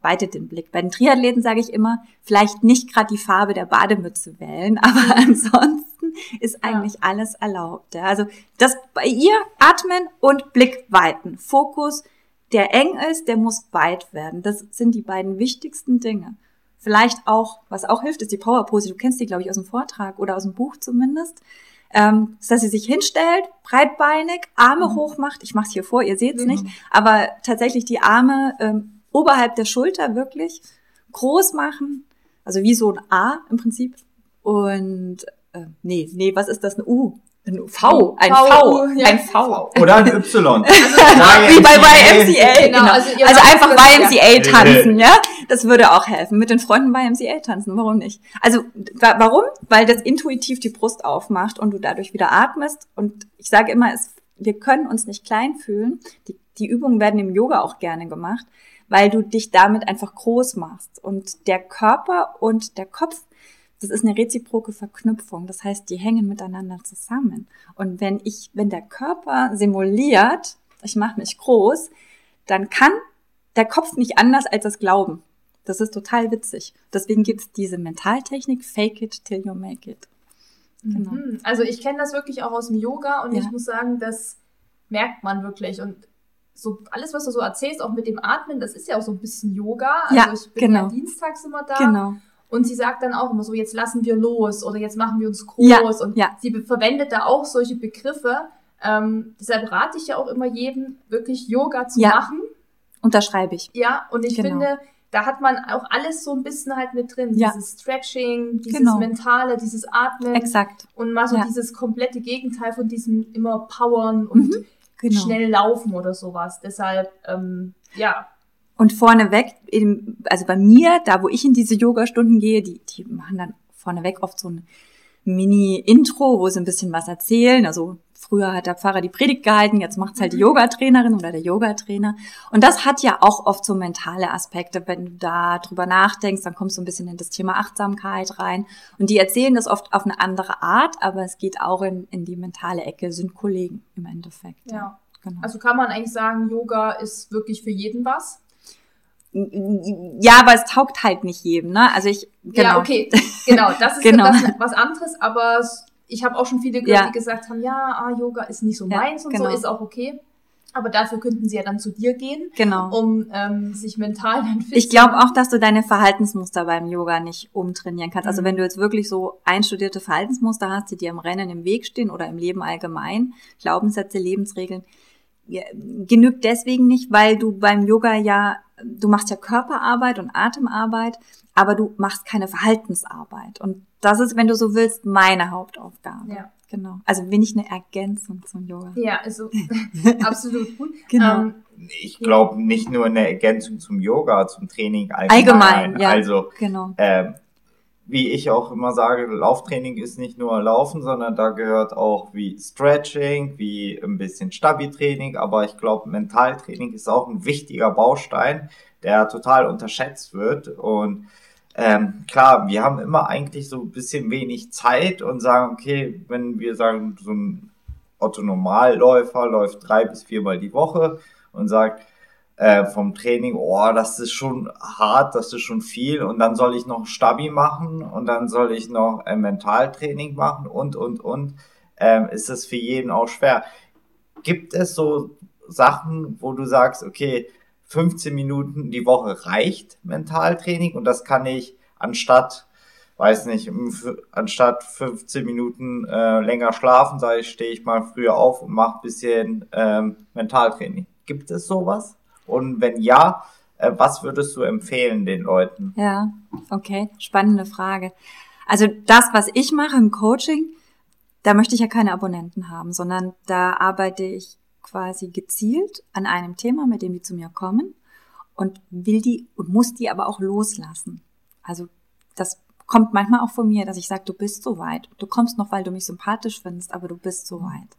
weitet den Blick. Bei den Triathleten sage ich immer, vielleicht nicht gerade die Farbe der Bademütze wählen, aber ansonsten ist eigentlich alles erlaubt. Ja? Also das bei ihr atmen und Blick weiten. Fokus, der eng ist, der muss weit werden. Das sind die beiden wichtigsten Dinge. Vielleicht auch, was auch hilft, ist die Powerpose. Du kennst die, glaube ich, aus dem Vortrag oder aus dem Buch zumindest. Ähm, dass sie sich hinstellt, breitbeinig, Arme Mhm. hoch macht. Ich mache es hier vor, ihr seht es Mhm. nicht, aber tatsächlich die Arme ähm, oberhalb der Schulter wirklich groß machen, also wie so ein A im Prinzip. Und äh, nee, nee, was ist das? Ein U, ein V, ein V, V, ja. ein V. Oder ein Y. Wie bei YMCA, Genau, genau. also Also, einfach. YMCA tanzen, ja. Das würde auch helfen. Mit den Freunden YMCA tanzen, warum nicht? Also, wa warum? Weil das intuitiv die Brust aufmacht und du dadurch wieder atmest. Und ich sage immer, es, wir können uns nicht klein fühlen. Die, die Übungen werden im Yoga auch gerne gemacht, weil du dich damit einfach groß machst. Und der Körper und der Kopf das ist eine reziproke Verknüpfung. Das heißt, die hängen miteinander zusammen. Und wenn ich, wenn der Körper simuliert, ich mache mich groß, dann kann der Kopf nicht anders als das glauben. Das ist total witzig. Deswegen gibt's diese Mentaltechnik, fake it till you make it. Genau. Mhm. Also ich kenne das wirklich auch aus dem Yoga und Ja. ich muss sagen, das merkt man wirklich. Und so alles, was du so erzählst, auch mit dem Atmen, das ist ja auch so ein bisschen Yoga. Also Ja, ich bin genau. ja dienstags immer da. Genau. Und sie sagt dann auch immer so, jetzt lassen wir los oder jetzt machen wir uns groß. Ja, und ja. sie verwendet da auch solche Begriffe. Ähm, deshalb rate ich ja auch immer jedem, wirklich Yoga zu Ja. machen. Unterschreibe ich. Ja, und ich Genau. finde, da hat man auch alles so ein bisschen halt mit drin. Ja. Dieses Stretching, dieses Genau. Mentale, dieses Atmen. Exakt. Und mal so Ja. dieses komplette Gegenteil von diesem immer Powern und Genau. schnell laufen oder sowas. Deshalb, ähm, ja. Und vorneweg, eben, also bei mir, da wo ich in diese Yoga-Stunden gehe, die, die machen dann vorneweg oft so ein Mini-Intro, wo sie ein bisschen was erzählen. Also früher hat der Pfarrer die Predigt gehalten, jetzt macht's halt die Yogatrainerin oder der Yogatrainer. Und das hat ja auch oft so mentale Aspekte. Wenn du da drüber nachdenkst, dann kommst du ein bisschen in das Thema Achtsamkeit rein. Und die erzählen das oft auf eine andere Art, aber es geht auch in, in die mentale Ecke, sind Kollegen im Endeffekt. ja. Genau. Also kann man eigentlich sagen, Yoga ist wirklich für jeden was. Ja, aber es taugt halt nicht jedem, ne? Also ich genau. Ja, okay, genau, das ist genau. Das was anderes, aber ich habe auch schon viele gehört, ja. die gesagt haben, ja, ah, Yoga ist nicht so ja, meins und genau. so, ist auch okay. Aber dafür könnten sie ja dann zu dir gehen, genau. um ähm, sich mental dann fit Ich glaube auch, dass du deine Verhaltensmuster beim Yoga nicht umtrainieren kannst. Also mhm. Also wenn du jetzt wirklich so einstudierte Verhaltensmuster hast, die dir im Rennen im Weg stehen oder im Leben allgemein, Glaubenssätze, Lebensregeln, genügt deswegen nicht, weil du beim Yoga ja, du machst ja Körperarbeit und Atemarbeit, aber du machst keine Verhaltensarbeit. Und das ist, wenn du so willst, meine Hauptaufgabe. Ja. Genau. Also bin ich eine Ergänzung zum Yoga. Ja, also absolut gut. Genau. Ähm, ich glaube nicht nur eine Ergänzung zum Yoga, zum Training allgemein. Allgemein, ja. Also genau. Ähm, wie ich auch immer sage, Lauftraining ist nicht nur Laufen, sondern da gehört auch wie Stretching, wie ein bisschen Stabi-Training, aber ich glaube, Mentaltraining ist auch ein wichtiger Baustein, der total unterschätzt wird. Und ähm, klar, wir haben immer eigentlich so ein bisschen wenig Zeit und sagen, okay, wenn wir sagen, so ein Otto Normalläufer läuft drei bis viermal die Woche und sagt äh, vom Training, oh, das ist schon hart, das ist schon viel und dann soll ich noch Stabi machen und dann soll ich noch ein Mentaltraining machen und, und, und, ähm, ist es für jeden auch schwer. Gibt es so Sachen, wo du sagst, okay, 15 Minuten die Woche reicht Mentaltraining und das kann ich anstatt, weiß nicht, anstatt 15 Minuten äh, länger schlafen, sage ich, stehe ich mal früher auf und mache bisschen ähm, Mentaltraining. Gibt es sowas? Und wenn ja, äh, was würdest du empfehlen den Leuten? Ja, okay, spannende Frage. Also das, was ich mache im Coaching, da möchte ich ja keine Abonnenten haben, sondern da arbeite ich quasi gezielt an einem Thema, mit dem die zu mir kommen und will die und muss die aber auch loslassen. Also das kommt manchmal auch von mir, dass ich sage, du bist so weit. Du kommst noch, weil du mich sympathisch findest, aber du bist so weit.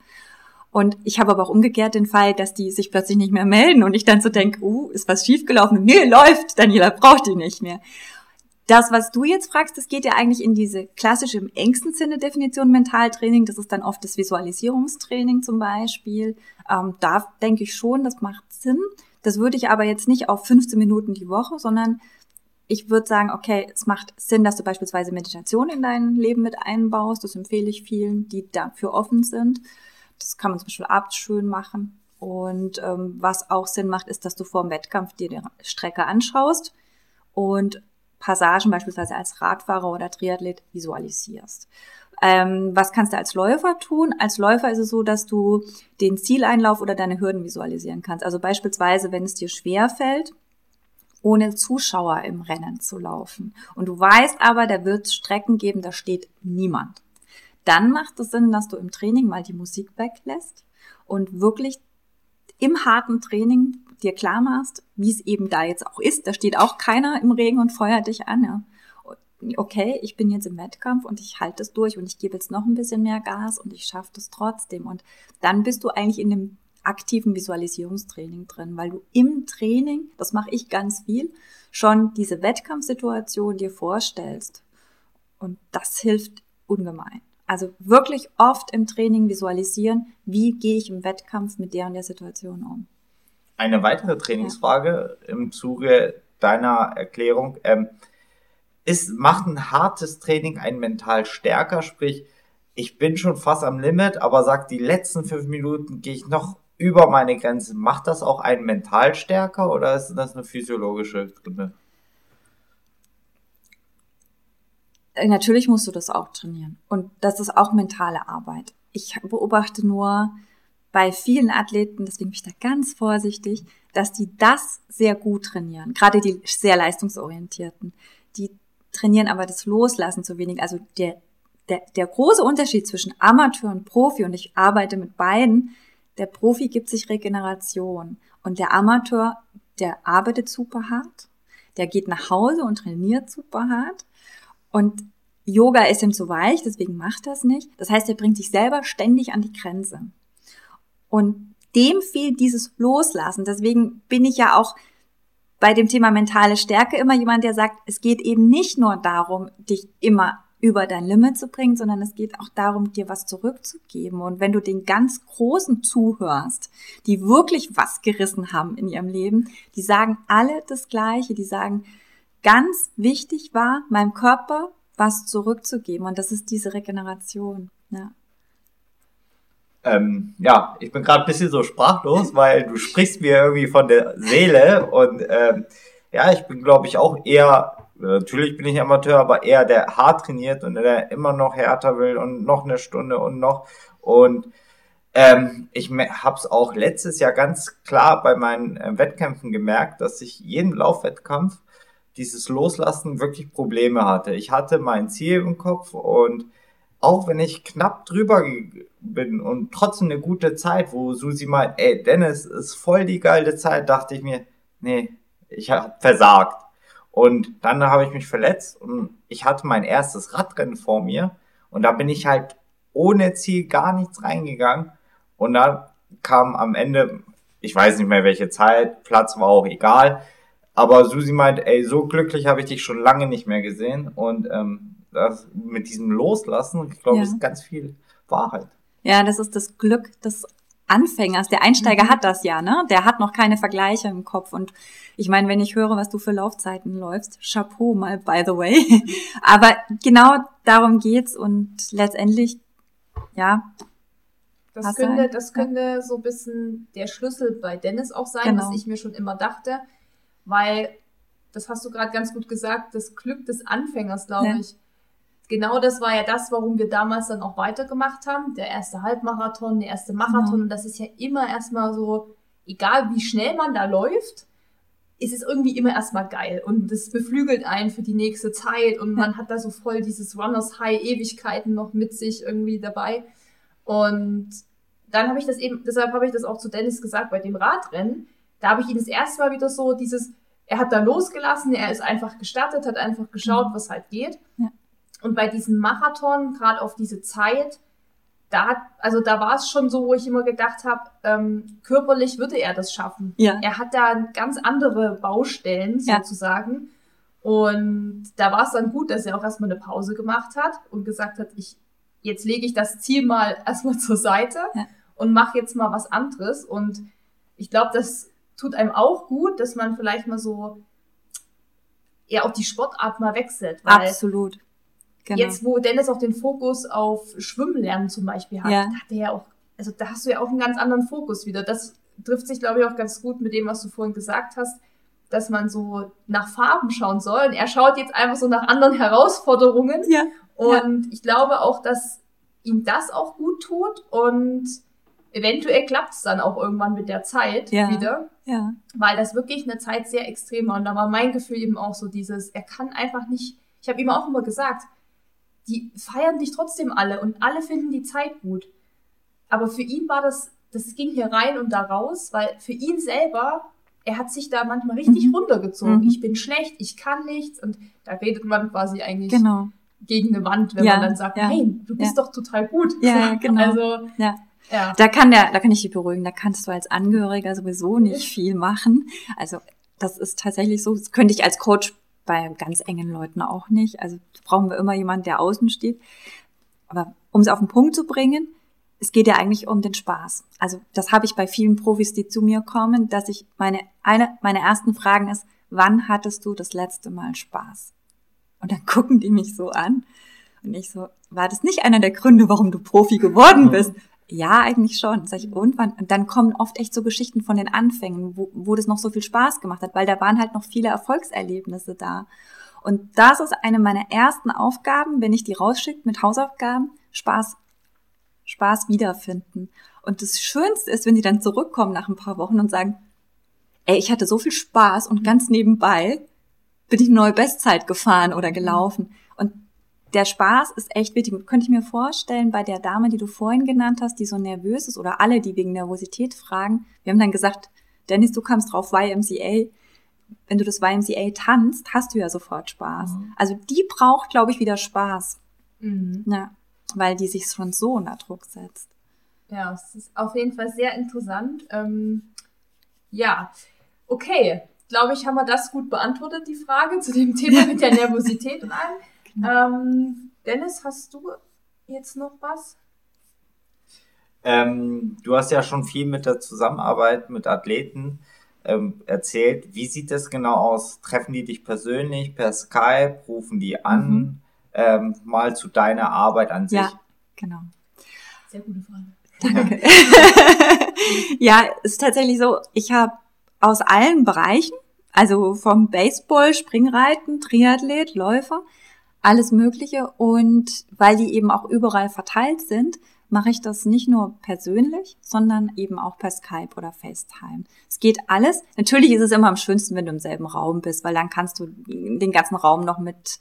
Und ich habe aber auch umgekehrt den Fall, dass die sich plötzlich nicht mehr melden und ich dann so denke, uh, ist was schiefgelaufen? Nee, läuft, Daniela braucht die nicht mehr. Das, was du jetzt fragst, das geht ja eigentlich in diese klassische im engsten Sinne Definition Mentaltraining. Das ist dann oft das Visualisierungstraining zum Beispiel. Ähm, da denke ich schon, das macht Sinn. Das würde ich aber jetzt nicht auf 15 Minuten die Woche, sondern ich würde sagen, okay, es macht Sinn, dass du beispielsweise Meditation in dein Leben mit einbaust. Das empfehle ich vielen, die dafür offen sind. Das kann man zum Beispiel abends schön machen. Und ähm, was auch Sinn macht, ist, dass du vor dem Wettkampf dir die Strecke anschaust und Passagen beispielsweise als Radfahrer oder Triathlet visualisierst. Ähm, was kannst du als Läufer tun? Als Läufer ist es so, dass du den Zieleinlauf oder deine Hürden visualisieren kannst. Also beispielsweise, wenn es dir schwer fällt, ohne Zuschauer im Rennen zu laufen. Und du weißt aber, da wird es Strecken geben, da steht niemand. Dann macht es Sinn, dass du im Training mal die Musik weglässt und wirklich im harten Training dir klar machst, wie es eben da jetzt auch ist. Da steht auch keiner im Regen und feuert dich an. Ja. Okay, ich bin jetzt im Wettkampf und ich halte es durch und ich gebe jetzt noch ein bisschen mehr Gas und ich schaffe das trotzdem. Und dann bist du eigentlich in dem aktiven Visualisierungstraining drin, weil du im Training, das mache ich ganz viel, schon diese Wettkampfsituation dir vorstellst. Und das hilft ungemein. Also wirklich oft im Training visualisieren, wie gehe ich im Wettkampf mit der und der Situation um. Eine weitere Trainingsfrage ja. im Zuge deiner Erklärung. Ähm, ist, macht ein hartes Training einen mental stärker? Sprich, ich bin schon fast am Limit, aber sag, die letzten fünf Minuten gehe ich noch über meine Grenze. Macht das auch einen mental stärker oder ist das eine physiologische Gründe? Äh, natürlich musst du das auch trainieren. Und das ist auch mentale Arbeit. Ich beobachte nur, bei vielen Athleten, deswegen bin ich da ganz vorsichtig, dass die das sehr gut trainieren. Gerade die sehr leistungsorientierten. Die trainieren aber das Loslassen zu wenig. Also der, der, der große Unterschied zwischen Amateur und Profi, und ich arbeite mit beiden, der Profi gibt sich Regeneration. Und der Amateur, der arbeitet super hart, der geht nach Hause und trainiert super hart. Und Yoga ist ihm zu weich, deswegen macht er es nicht. Das heißt, er bringt sich selber ständig an die Grenze. Und dem fehlt dieses Loslassen. Deswegen bin ich ja auch bei dem Thema mentale Stärke immer jemand, der sagt, es geht eben nicht nur darum, dich immer über dein Limit zu bringen, sondern es geht auch darum, dir was zurückzugeben. Und wenn du den ganz Großen zuhörst, die wirklich was gerissen haben in ihrem Leben, die sagen alle das Gleiche. Die sagen, ganz wichtig war, meinem Körper was zurückzugeben. Und das ist diese Regeneration. Ja. Ähm, ja, ich bin gerade ein bisschen so sprachlos, weil du sprichst mir irgendwie von der Seele und ähm, ja, ich bin, glaube ich, auch eher, natürlich bin ich Amateur, aber eher der hart trainiert und der immer noch härter will und noch eine Stunde und noch und ähm, ich habe es auch letztes Jahr ganz klar bei meinen äh, Wettkämpfen gemerkt, dass ich jeden Laufwettkampf dieses Loslassen wirklich Probleme hatte. Ich hatte mein Ziel im Kopf und auch wenn ich knapp drüber bin und trotzdem eine gute Zeit, wo Susi meint, ey, Dennis, ist voll die geile Zeit, dachte ich mir, nee, ich habe versagt. Und dann habe ich mich verletzt und ich hatte mein erstes Radrennen vor mir und da bin ich halt ohne Ziel gar nichts reingegangen und dann kam am Ende, ich weiß nicht mehr welche Zeit, Platz war auch egal, aber Susi meint, ey, so glücklich habe ich dich schon lange nicht mehr gesehen und ähm, das, mit diesem Loslassen, ich glaube, ja. ist ganz viel Wahrheit. Ja, das ist das Glück des Anfängers. Der Einsteiger mhm. hat das ja, ne? Der hat noch keine Vergleiche im Kopf. Und ich meine, wenn ich höre, was du für Laufzeiten läufst, Chapeau mal, by the way. Aber genau darum geht's und letztendlich, ja. Das könnte, halt, das könnte ja. so ein bisschen der Schlüssel bei Dennis auch sein, genau. was ich mir schon immer dachte. Weil, das hast du gerade ganz gut gesagt, das Glück des Anfängers, glaube ja. ich genau das war ja das, warum wir damals dann auch weitergemacht haben. Der erste Halbmarathon, der erste Marathon. Und das ist ja immer erstmal so, egal wie schnell man da läuft, ist es irgendwie immer erstmal geil. Und das beflügelt einen für die nächste Zeit. Und man hat da so voll dieses Runners High Ewigkeiten noch mit sich irgendwie dabei. Und dann habe ich das eben, deshalb habe ich das auch zu Dennis gesagt bei dem Radrennen. Da habe ich ihn das erste Mal wieder so dieses, er hat da losgelassen, er ist einfach gestartet, hat einfach geschaut, was halt geht. Ja. Und bei diesem Marathon, gerade auf diese Zeit, da hat, also da war es schon so, wo ich immer gedacht habe, ähm, körperlich würde er das schaffen. Ja. Er hat da ganz andere Baustellen sozusagen. Ja. Und da war es dann gut, dass er auch erstmal eine Pause gemacht hat und gesagt hat, ich, jetzt lege ich das Ziel mal erstmal zur Seite ja. und mache jetzt mal was anderes. Und ich glaube, das tut einem auch gut, dass man vielleicht mal so ja auch die Sportart mal wechselt. Weil Absolut. Genau. Jetzt, wo Dennis auch den Fokus auf Schwimmen lernen zum Beispiel hat, ja. hat er ja auch, also da hast du ja auch einen ganz anderen Fokus wieder. Das trifft sich, glaube ich, auch ganz gut mit dem, was du vorhin gesagt hast, dass man so nach Farben schauen soll. Und er schaut jetzt einfach so nach anderen Herausforderungen. Ja. Und ja. ich glaube auch, dass ihm das auch gut tut und eventuell klappt es dann auch irgendwann mit der Zeit ja. wieder. Ja. Weil das wirklich eine Zeit sehr extrem war. Und da war mein Gefühl eben auch so dieses, er kann einfach nicht, ich habe ihm auch immer gesagt, die feiern dich trotzdem alle und alle finden die Zeit gut. Aber für ihn war das, das ging hier rein und da raus, weil für ihn selber, er hat sich da manchmal richtig mhm. runtergezogen. Mhm. Ich bin schlecht, ich kann nichts und da redet man quasi eigentlich genau. gegen eine Wand, wenn ja, man dann sagt, hey, du bist doch total gut. Ja, genau. Also, ja. Da kann der, da kann ich dich beruhigen, da kannst du als Angehöriger sowieso nicht viel machen. Also das ist tatsächlich so, das könnte ich als Coach bei ganz engen Leuten auch nicht. Also brauchen wir immer jemanden, der außen steht. Aber um es auf den Punkt zu bringen, es geht ja eigentlich um den Spaß. Also das habe ich bei vielen Profis, die zu mir kommen, dass ich meine eine meine ersten Fragen ist, wann hattest du das letzte Mal Spaß? Und dann gucken die mich so an und ich so, war das nicht einer der Gründe, warum du Profi geworden bist? Ja, eigentlich schon. Sag ich, und wann? Und dann kommen oft echt so Geschichten von den Anfängen, wo, wo das noch so viel Spaß gemacht hat, weil da waren halt noch viele Erfolgserlebnisse da. Und das ist eine meiner ersten Aufgaben, wenn ich die rausschicke mit Hausaufgaben, Spaß, Spaß wiederfinden. Und das Schönste ist, wenn die dann zurückkommen nach ein paar Wochen und sagen, ey, ich hatte so viel Spaß und ganz nebenbei bin ich eine neue Bestzeit gefahren oder gelaufen. Der Spaß ist echt wichtig. Und könnte ich mir vorstellen, bei der Dame, die du vorhin genannt hast, die so nervös ist oder alle, die wegen Nervosität fragen, wir haben dann gesagt, Dennis, du kamst drauf YMCA. Wenn du das YMCA tanzt, hast du ja sofort Spaß. Mhm. Also die braucht, glaube ich, wieder Spaß. Mhm. Ja, weil die sich schon so unter Druck setzt. Ja, es ist auf jeden Fall sehr interessant. Ähm, ja, okay. Glaube ich, haben wir das gut beantwortet, die Frage zu dem Thema mit der Nervosität und allem. Ähm, Dennis, hast du jetzt noch was? Ähm, du hast ja schon viel mit der Zusammenarbeit mit Athleten ähm, erzählt. Wie sieht das genau aus? Treffen die dich persönlich per Skype? Rufen die an? Mhm. Ähm, mal zu deiner Arbeit an sich. Ja, genau. Sehr gute Frage. Danke. ja, es ist tatsächlich so, ich habe aus allen Bereichen, also vom Baseball, Springreiten, Triathlet, Läufer, alles Mögliche. Und weil die eben auch überall verteilt sind, mache ich das nicht nur persönlich, sondern eben auch per Skype oder FaceTime. Es geht alles. Natürlich ist es immer am schönsten, wenn du im selben Raum bist, weil dann kannst du den ganzen Raum noch mit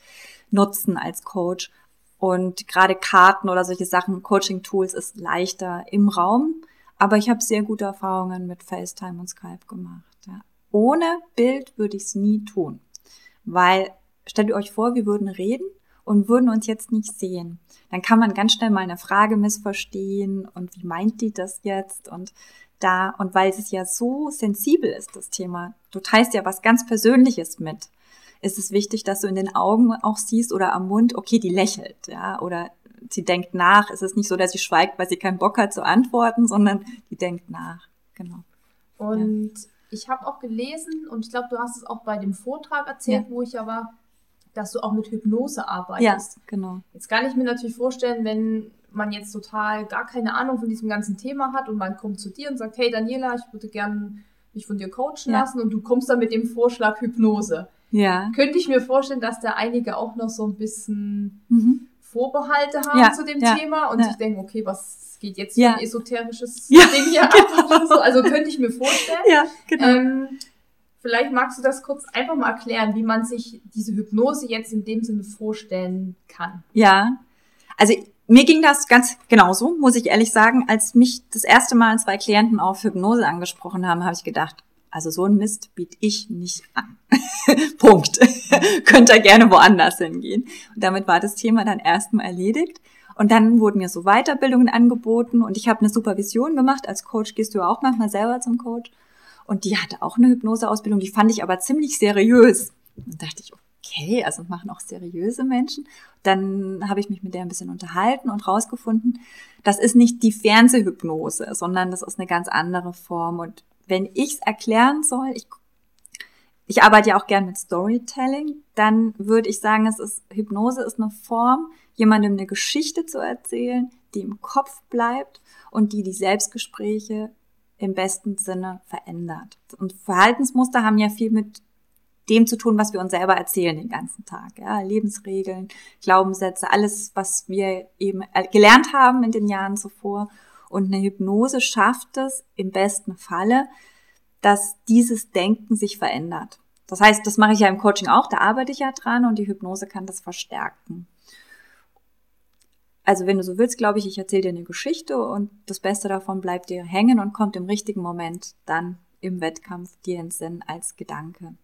nutzen als Coach. Und gerade Karten oder solche Sachen, Coaching-Tools ist leichter im Raum. Aber ich habe sehr gute Erfahrungen mit FaceTime und Skype gemacht. Ja. Ohne Bild würde ich es nie tun. Weil, stellt ihr euch vor, wir würden reden und würden uns jetzt nicht sehen. Dann kann man ganz schnell mal eine Frage missverstehen und wie meint die das jetzt und da, und weil es ja so sensibel ist, das Thema, du teilst ja was ganz Persönliches mit, ist es wichtig, dass du in den Augen auch siehst oder am Mund, okay, die lächelt, ja, oder sie denkt nach. Es ist nicht so, dass sie schweigt, weil sie keinen Bock hat zu antworten, sondern die denkt nach. Genau. Und ja. ich habe auch gelesen, und ich glaube, du hast es auch bei dem Vortrag erzählt, ja. wo ich ja war, dass du auch mit Hypnose arbeitest. Ja, genau. Jetzt kann ich mir natürlich vorstellen, wenn man jetzt total gar keine Ahnung von diesem ganzen Thema hat und man kommt zu dir und sagt, hey Daniela, ich würde gerne mich von dir coachen ja. lassen und du kommst dann mit dem Vorschlag Hypnose. Ja. Könnte ich mir vorstellen, dass da einige auch noch so ein bisschen mhm. Vorbehalte haben ja, zu dem ja, Thema und sich denken, okay, was geht jetzt für ein esoterisches Ding hier ab? So. Also könnte ich mir vorstellen. Ja, genau. Ähm, Vielleicht magst du das kurz einfach mal erklären, wie man sich diese Hypnose jetzt in dem Sinne vorstellen kann. Ja, also mir ging das ganz genauso, muss ich ehrlich sagen. Als mich das erste Mal zwei Klienten auf Hypnose angesprochen haben, habe ich gedacht, also so ein Mist biete ich nicht an. Punkt. Könnt ihr gerne woanders hingehen. Und damit war das Thema dann erstmal erledigt. Und dann wurden mir so Weiterbildungen angeboten und ich habe eine Supervision gemacht. Als Coach gehst du auch manchmal selber zum Coach. Und die hatte auch eine Hypnoseausbildung, die fand ich aber ziemlich seriös. Und dachte ich, okay, also machen auch seriöse Menschen. Dann habe ich mich mit der ein bisschen unterhalten und rausgefunden, das ist nicht die Fernsehhypnose, sondern das ist eine ganz andere Form. Und wenn ich es erklären soll, ich, ich arbeite ja auch gern mit Storytelling, dann würde ich sagen, es ist, Hypnose ist eine Form, jemandem eine Geschichte zu erzählen, die im Kopf bleibt und die die Selbstgespräche im besten Sinne verändert. Und Verhaltensmuster haben ja viel mit dem zu tun, was wir uns selber erzählen den ganzen Tag. Ja, Lebensregeln, Glaubenssätze, alles, was wir eben gelernt haben in den Jahren zuvor. Und eine Hypnose schafft es im besten Falle, dass dieses Denken sich verändert. Das heißt, das mache ich ja im Coaching auch, da arbeite ich ja dran und die Hypnose kann das verstärken. Also wenn du so willst, glaube ich, ich erzähle dir eine Geschichte und das Beste davon bleibt dir hängen und kommt im richtigen Moment dann im Wettkampf dir ins Sinn als Gedanke.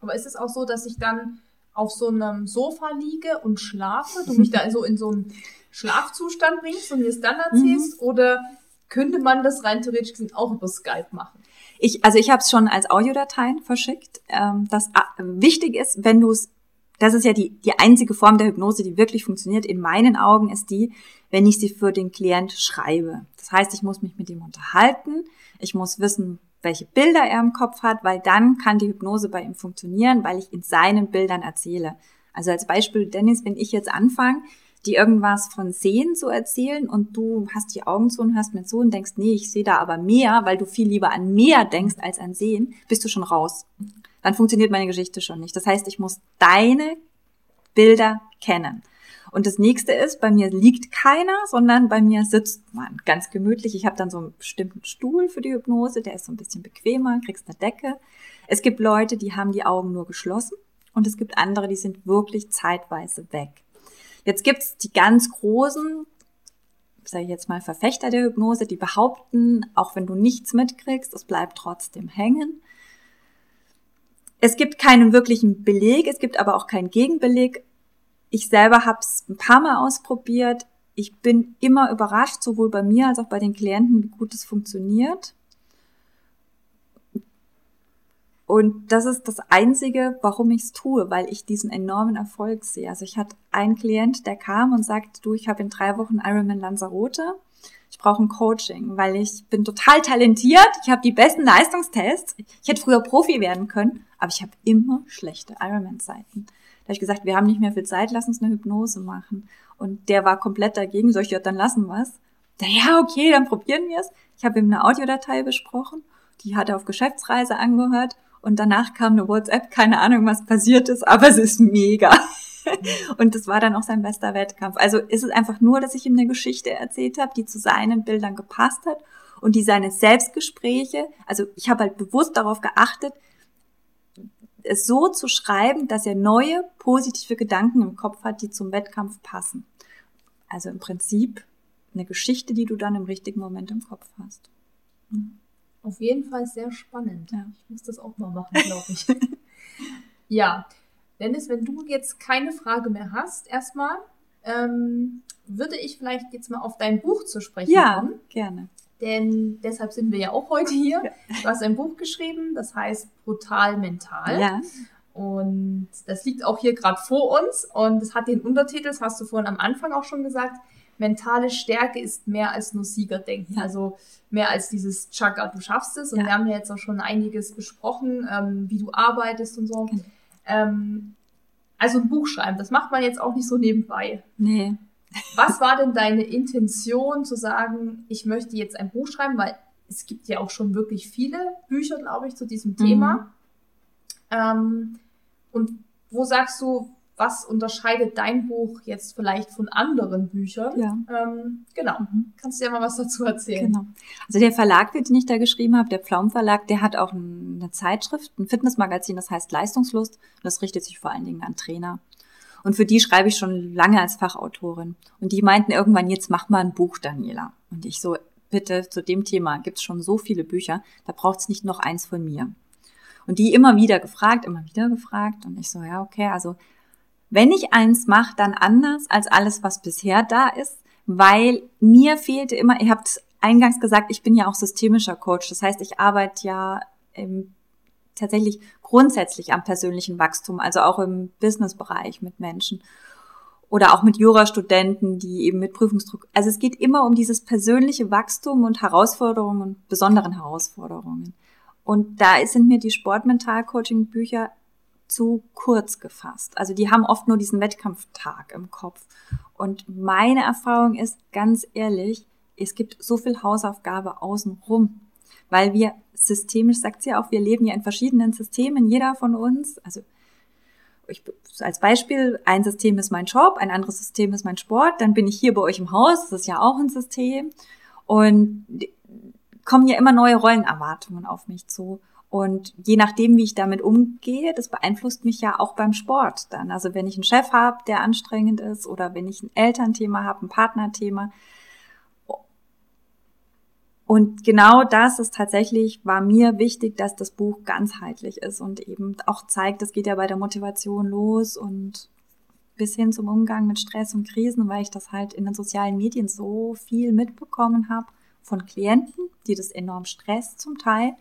Aber ist es auch so, dass ich dann auf so einem Sofa liege und schlafe, du mich da so in so einen Schlafzustand bringst und mir es dann erzählst? Mhm. Oder könnte man das rein theoretisch auch über Skype machen? Ich, also ich habe es schon als Audiodateien verschickt. Ähm, das äh, wichtig ist, wenn du es das ist ja die, die einzige Form der Hypnose, die wirklich funktioniert. In meinen Augen ist die, wenn ich sie für den Klient schreibe. Das heißt, ich muss mich mit ihm unterhalten. Ich muss wissen, welche Bilder er im Kopf hat, weil dann kann die Hypnose bei ihm funktionieren, weil ich in seinen Bildern erzähle. Also als Beispiel, Dennis, wenn ich jetzt anfange, die irgendwas von Sehen zu erzählen und du hast die Augen zu und hörst mir zu und denkst, nee, ich sehe da aber mehr, weil du viel lieber an mehr denkst als an Sehen, bist du schon raus dann funktioniert meine Geschichte schon nicht. Das heißt, ich muss deine Bilder kennen. Und das nächste ist, bei mir liegt keiner, sondern bei mir sitzt man ganz gemütlich. Ich habe dann so einen bestimmten Stuhl für die Hypnose, der ist so ein bisschen bequemer, kriegst eine Decke. Es gibt Leute, die haben die Augen nur geschlossen und es gibt andere, die sind wirklich zeitweise weg. Jetzt gibt's die ganz großen, sage ich jetzt mal, Verfechter der Hypnose, die behaupten, auch wenn du nichts mitkriegst, es bleibt trotzdem hängen. Es gibt keinen wirklichen Beleg, es gibt aber auch keinen Gegenbeleg. Ich selber habe es ein paar Mal ausprobiert. Ich bin immer überrascht, sowohl bei mir als auch bei den Klienten, wie gut es funktioniert. Und das ist das Einzige, warum ich es tue, weil ich diesen enormen Erfolg sehe. Also ich hatte einen Klient, der kam und sagte, du, ich habe in drei Wochen Ironman Lanzarote. Ich brauche ein Coaching, weil ich bin total talentiert. Ich habe die besten Leistungstests. Ich hätte früher Profi werden können, aber ich habe immer schlechte Ironman-Zeiten. Da habe ich gesagt, wir haben nicht mehr viel Zeit, lass uns eine Hypnose machen. Und der war komplett dagegen. Soll ich ja dann lassen was? Ja, okay, dann probieren wir es. Ich habe ihm eine Audiodatei besprochen. Die hat er auf Geschäftsreise angehört und danach kam eine WhatsApp, keine Ahnung, was passiert ist, aber es ist mega. Und das war dann auch sein bester Wettkampf. Also ist es einfach nur, dass ich ihm eine Geschichte erzählt habe, die zu seinen Bildern gepasst hat und die seine Selbstgespräche, also ich habe halt bewusst darauf geachtet, es so zu schreiben, dass er neue positive Gedanken im Kopf hat, die zum Wettkampf passen. Also im Prinzip eine Geschichte, die du dann im richtigen Moment im Kopf hast. Mhm. Auf jeden Fall sehr spannend. Ja. Ich muss das auch mal machen, glaube ich. ja, Dennis, wenn du jetzt keine Frage mehr hast, erstmal, ähm, würde ich vielleicht jetzt mal auf dein Buch zu sprechen ja, kommen. Ja, gerne. Denn deshalb sind wir ja auch heute hier. Du hast ein Buch geschrieben, das heißt Brutal Mental. Ja. Und das liegt auch hier gerade vor uns und es hat den Untertitel, das hast du vorhin am Anfang auch schon gesagt, mentale Stärke ist mehr als nur Siegerdenken. Also mehr als dieses Chaka, du schaffst es. Und ja. wir haben ja jetzt auch schon einiges besprochen, ähm, wie du arbeitest und so. Mhm. Ähm, also ein Buch schreiben, das macht man jetzt auch nicht so nebenbei. Nee. Was war denn deine Intention zu sagen, ich möchte jetzt ein Buch schreiben, weil es gibt ja auch schon wirklich viele Bücher, glaube ich, zu diesem Thema. Mhm. Ähm, und wo sagst du, was unterscheidet dein Buch jetzt vielleicht von anderen Büchern? Ja. Ähm, genau. Mhm. Kannst du ja mal was dazu erzählen? Genau. Also der Verlag, den ich da geschrieben habe, der Pflaum Verlag, der hat auch eine Zeitschrift, ein Fitnessmagazin, das heißt Leistungslust. Und das richtet sich vor allen Dingen an Trainer. Und für die schreibe ich schon lange als Fachautorin. Und die meinten irgendwann, jetzt mach mal ein Buch, Daniela. Und ich so, bitte, zu dem Thema gibt's schon so viele Bücher, da braucht's nicht noch eins von mir. Und die immer wieder gefragt, immer wieder gefragt. Und ich so, ja, okay, also wenn ich eins mache, dann anders als alles, was bisher da ist, weil mir fehlte immer, ihr habt eingangs gesagt, ich bin ja auch systemischer Coach. Das heißt, ich arbeite ja im, tatsächlich grundsätzlich am persönlichen Wachstum, also auch im Businessbereich mit Menschen oder auch mit Jurastudenten, die eben mit Prüfungsdruck. Also es geht immer um dieses persönliche Wachstum und Herausforderungen besonderen Herausforderungen. Und da sind mir die Sportmental-Coaching-Bücher zu kurz gefasst. Also die haben oft nur diesen Wettkampftag im Kopf. Und meine Erfahrung ist ganz ehrlich, es gibt so viel Hausaufgabe außenrum, weil wir systemisch, sagt sie auch, wir leben ja in verschiedenen Systemen, jeder von uns. Also ich, als Beispiel, ein System ist mein Job, ein anderes System ist mein Sport, dann bin ich hier bei euch im Haus, das ist ja auch ein System. Und kommen ja immer neue Rollenerwartungen auf mich zu. Und je nachdem, wie ich damit umgehe, das beeinflusst mich ja auch beim Sport dann. Also wenn ich einen Chef habe, der anstrengend ist, oder wenn ich ein Elternthema habe, ein Partnerthema. Und genau das ist tatsächlich, war mir wichtig, dass das Buch ganzheitlich ist und eben auch zeigt, das geht ja bei der Motivation los und bis hin zum Umgang mit Stress und Krisen, weil ich das halt in den sozialen Medien so viel mitbekommen habe von Klienten, die das enorm stresst zum Teil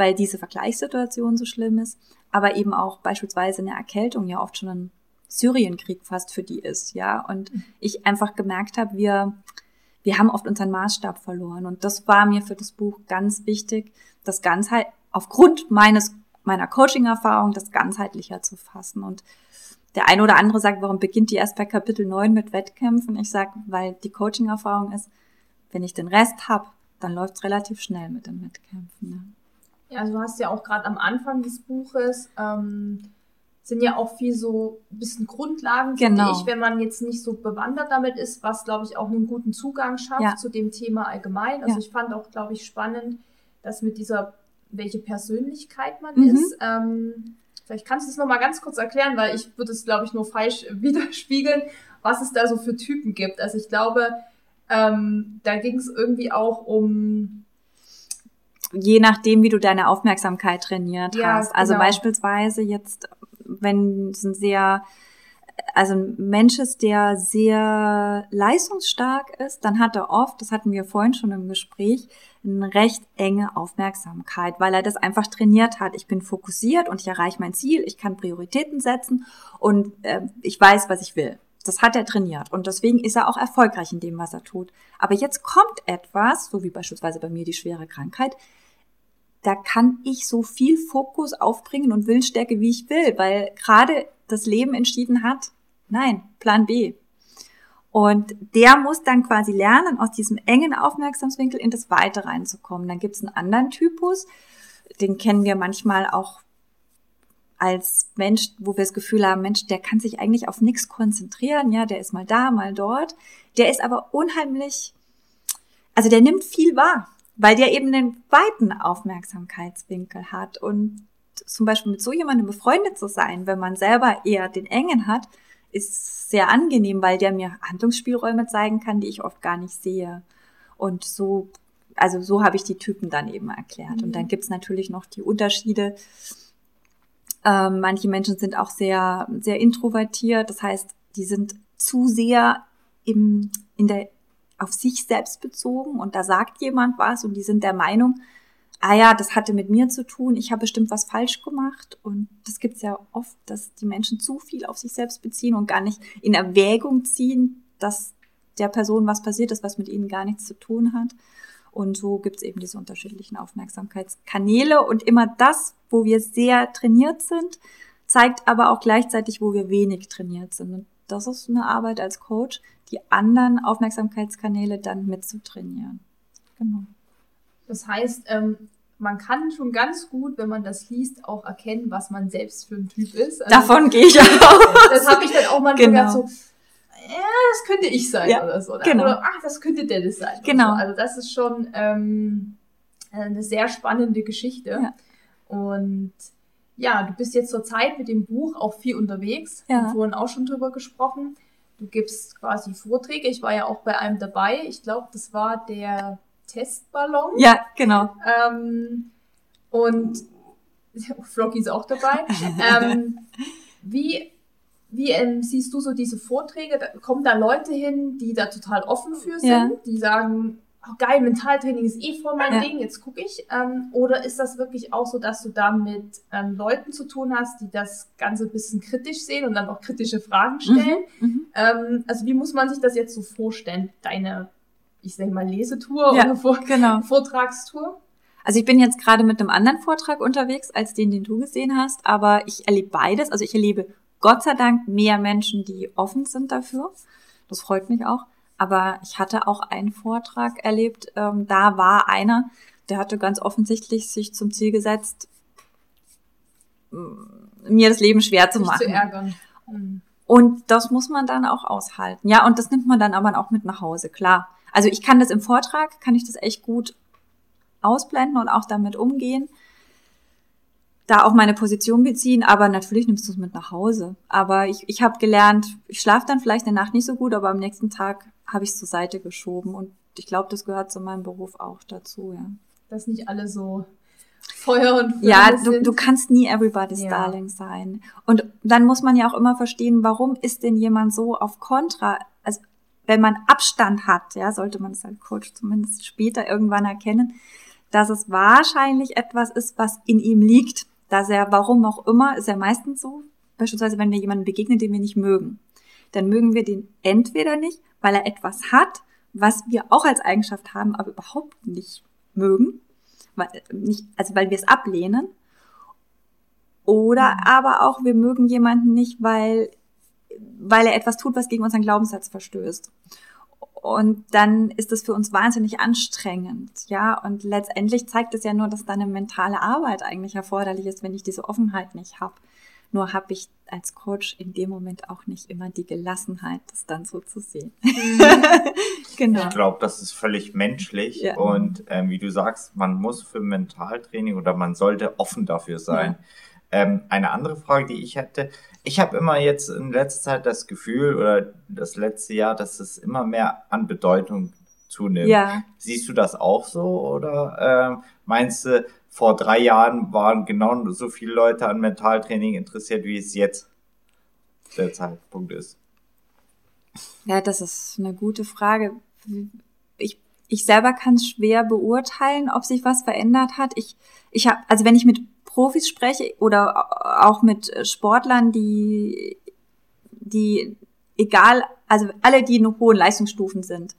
weil diese Vergleichssituation so schlimm ist, aber eben auch beispielsweise eine Erkältung ja oft schon ein Syrienkrieg fast für die ist, ja. Und mhm. ich einfach gemerkt habe, wir, wir haben oft unseren Maßstab verloren. Und das war mir für das Buch ganz wichtig, das Ganzheit, aufgrund meines, meiner Coaching-Erfahrung, das ganzheitlicher zu fassen. Und der eine oder andere sagt, warum beginnt die erst bei Kapitel 9 mit Wettkämpfen? Ich sage, weil die Coaching-Erfahrung ist, wenn ich den Rest habe, dann läuft es relativ schnell mit den Wettkämpfen. Ja. Ja, also du hast ja auch gerade am Anfang des Buches ähm, sind ja auch viel so ein bisschen Grundlagen, genau. finde ich, wenn man jetzt nicht so bewandert damit ist, was, glaube ich, auch einen guten Zugang schafft ja. zu dem Thema allgemein. Also ja. ich fand auch, glaube ich, spannend, dass mit dieser, welche Persönlichkeit man mhm. ist. Ähm, vielleicht kannst du es nochmal ganz kurz erklären, weil ich würde es, glaube ich, nur falsch widerspiegeln, was es da so für Typen gibt. Also ich glaube, ähm, da ging es irgendwie auch um je nachdem, wie du deine Aufmerksamkeit trainiert ja, hast. Also genau. beispielsweise jetzt, wenn es ein sehr, also ein Mensch ist, der sehr leistungsstark ist, dann hat er oft, das hatten wir vorhin schon im Gespräch, eine recht enge Aufmerksamkeit, weil er das einfach trainiert hat. Ich bin fokussiert und ich erreiche mein Ziel, ich kann Prioritäten setzen und äh, ich weiß, was ich will. Das hat er trainiert und deswegen ist er auch erfolgreich in dem, was er tut. Aber jetzt kommt etwas, so wie beispielsweise bei mir die schwere Krankheit, da kann ich so viel Fokus aufbringen und Willensstärke, wie ich will, weil gerade das Leben entschieden hat, nein, Plan B. Und der muss dann quasi lernen, aus diesem engen Aufmerksamswinkel in das Weite reinzukommen. Dann gibt es einen anderen Typus, den kennen wir manchmal auch als Mensch, wo wir das Gefühl haben, Mensch, der kann sich eigentlich auf nichts konzentrieren, ja, der ist mal da, mal dort. Der ist aber unheimlich, also der nimmt viel wahr, weil der eben einen weiten Aufmerksamkeitswinkel hat. Und zum Beispiel mit so jemandem befreundet zu sein, wenn man selber eher den engen hat, ist sehr angenehm, weil der mir Handlungsspielräume zeigen kann, die ich oft gar nicht sehe. Und so, also so habe ich die Typen dann eben erklärt. Mhm. Und dann gibt's natürlich noch die Unterschiede. Ähm, manche Menschen sind auch sehr, sehr introvertiert. Das heißt, die sind zu sehr im, in der, auf sich selbst bezogen und da sagt jemand was und die sind der Meinung, ah ja, das hatte mit mir zu tun, ich habe bestimmt was falsch gemacht. Und das gibt's ja oft, dass die Menschen zu viel auf sich selbst beziehen und gar nicht in Erwägung ziehen, dass der Person was passiert ist, was mit ihnen gar nichts zu tun hat. Und so gibt's eben diese unterschiedlichen Aufmerksamkeitskanäle. Und immer das, wo wir sehr trainiert sind, zeigt aber auch gleichzeitig, wo wir wenig trainiert sind. Und das ist eine Arbeit als Coach, die anderen Aufmerksamkeitskanäle dann mitzutrainieren. Genau. Das heißt, ähm, man kann schon ganz gut, wenn man das liest, auch erkennen, was man selbst für ein Typ ist. Also, Davon gehe ich aus. Das habe ich dann auch manchmal genau. so, ja, das könnte ich sein ja, oder so. Oder, genau. oder ach, das könnte Dennis sein. Genau. So. Also das ist schon ähm, eine sehr spannende Geschichte. Ja. Und ja, du bist jetzt zur Zeit mit dem Buch auch viel unterwegs. Ja. Wir haben vorhin auch schon drüber gesprochen. Du gibst quasi Vorträge. Ich war ja auch bei einem dabei. Ich glaube, das war der Testballon. Ja, genau. Ähm, und Flocky ist auch dabei. ähm, wie wie ähm, siehst du so diese Vorträge? Da, kommen da Leute hin, die da total offen für sind, ja. die sagen, oh, geil, Mentaltraining ist eh voll mein ja. Ding, jetzt gucke ich. Ähm, oder ist das wirklich auch so, dass du da mit ähm, Leuten zu tun hast, die das Ganze ein bisschen kritisch sehen und dann auch kritische Fragen stellen? Mhm, mhm. ähm, also wie muss man sich das jetzt so vorstellen, deine ich sage mal, Lesetour ja, oder Vor genau. Vortragstour? Also ich bin jetzt gerade mit einem anderen Vortrag unterwegs als den, den du gesehen hast, aber ich erlebe beides. Also ich erlebe Gott sei Dank mehr Menschen, die offen sind dafür. Das freut mich auch. Aber ich hatte auch einen Vortrag erlebt, ähm, da war einer, der hatte ganz offensichtlich sich zum Ziel gesetzt, mir das Leben schwer zu machen. Zu ärgern. Mhm. Und das muss man dann auch aushalten. Ja, und das nimmt man dann aber auch mit nach Hause, klar. Also ich kann das im Vortrag, kann ich das echt gut ausblenden und auch damit umgehen. Da auch meine Position beziehen, aber natürlich nimmst du es mit nach Hause. Aber ich, ich habe gelernt, ich schlafe dann vielleicht in der Nacht nicht so gut, aber am nächsten Tag habe ich zur Seite geschoben. Und ich glaube, das gehört zu meinem Beruf auch dazu, ja. Dass nicht alle so Feuer und Flamme Ja, du, du kannst nie everybody's ja. Darling sein. Und dann muss man ja auch immer verstehen, warum ist denn jemand so auf Kontra? Also wenn man Abstand hat, ja, sollte man es als Coach zumindest später irgendwann erkennen, dass es wahrscheinlich etwas ist, was in ihm liegt, dass er, warum auch immer, ist ja meistens so, beispielsweise wenn wir jemanden begegnen, den wir nicht mögen, dann mögen wir den entweder nicht, weil er etwas hat, was wir auch als Eigenschaft haben, aber überhaupt nicht mögen, weil, nicht, also weil wir es ablehnen, oder mhm. aber auch wir mögen jemanden nicht, weil weil er etwas tut, was gegen unseren Glaubenssatz verstößt. Und dann ist es für uns wahnsinnig anstrengend, ja. Und letztendlich zeigt es ja nur, dass da eine mentale Arbeit eigentlich erforderlich ist, wenn ich diese Offenheit nicht habe. Nur habe ich als Coach in dem Moment auch nicht immer die Gelassenheit, das dann so zu sehen. Mhm. genau. Ich glaube, das ist völlig menschlich. Ja. Und ähm, wie du sagst, man muss für Mentaltraining oder man sollte offen dafür sein. Ja. Ähm, eine andere Frage, die ich hätte, ich habe immer jetzt in letzter Zeit das Gefühl oder das letzte Jahr, dass es immer mehr an Bedeutung zunimmt. Ja. Siehst du das auch so oder ähm, meinst du, vor drei Jahren waren genau so viele Leute an Mentaltraining interessiert, wie es jetzt der Zeitpunkt ist? Ja, das ist eine gute Frage. Ich ich selber kann es schwer beurteilen, ob sich was verändert hat. Ich, ich habe, also wenn ich mit Profis spreche oder auch mit Sportlern, die, die egal, also alle, die in hohen Leistungsstufen sind,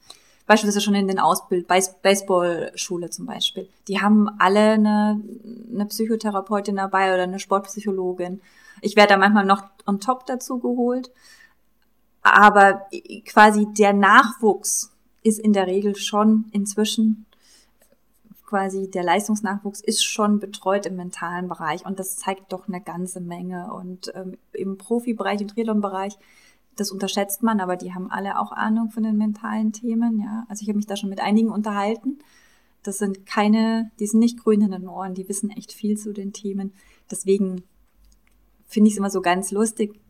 beispielsweise schon in den Ausbild, Baseballschule zum Beispiel, die haben alle eine, eine Psychotherapeutin dabei oder eine Sportpsychologin. Ich werde da manchmal noch on top dazu geholt. Aber quasi der Nachwuchs ist in der Regel schon inzwischen quasi der Leistungsnachwuchs ist schon betreut im mentalen Bereich und das zeigt doch eine ganze Menge. Und ähm, im Profibereich, im Triathlon-Bereich, das unterschätzt man, aber die haben alle auch Ahnung von den mentalen Themen. Ja, also ich habe mich da schon mit einigen unterhalten. Das sind keine, die sind nicht grün in den Ohren, die wissen echt viel zu den Themen. Deswegen finde ich es immer so ganz lustig.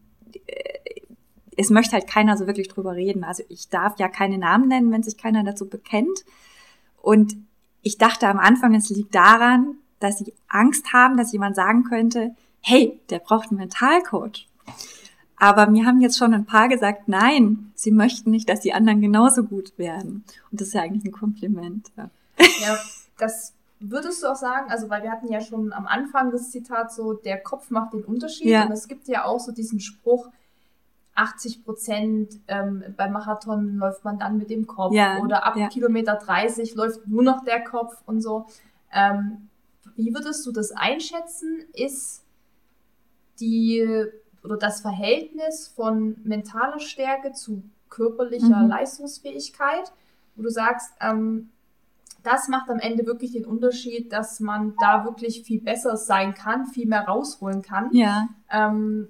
Es möchte halt keiner so wirklich drüber reden. Also ich darf ja keine Namen nennen, wenn sich keiner dazu bekennt. Und ich dachte am Anfang, es liegt daran, dass sie Angst haben, dass jemand sagen könnte, hey, der braucht einen Mentalcoach. Aber mir haben jetzt schon ein paar gesagt, nein, sie möchten nicht, dass die anderen genauso gut werden. Und das ist ja eigentlich ein Kompliment. Ja, ja das würdest du auch sagen, also weil wir hatten ja schon am Anfang das Zitat so, der Kopf macht den Unterschied. Ja. Und es gibt ja auch so diesen Spruch, 80 Prozent ähm, beim Marathon läuft man dann mit dem Kopf ja, oder ab ja. Kilometer 30 läuft nur noch der Kopf und so. Ähm, wie würdest du das einschätzen? Ist die oder das Verhältnis von mentaler Stärke zu körperlicher mhm. Leistungsfähigkeit, wo du sagst, ähm, das macht am Ende wirklich den Unterschied, dass man da wirklich viel besser sein kann, viel mehr rausholen kann. Ja. Ähm,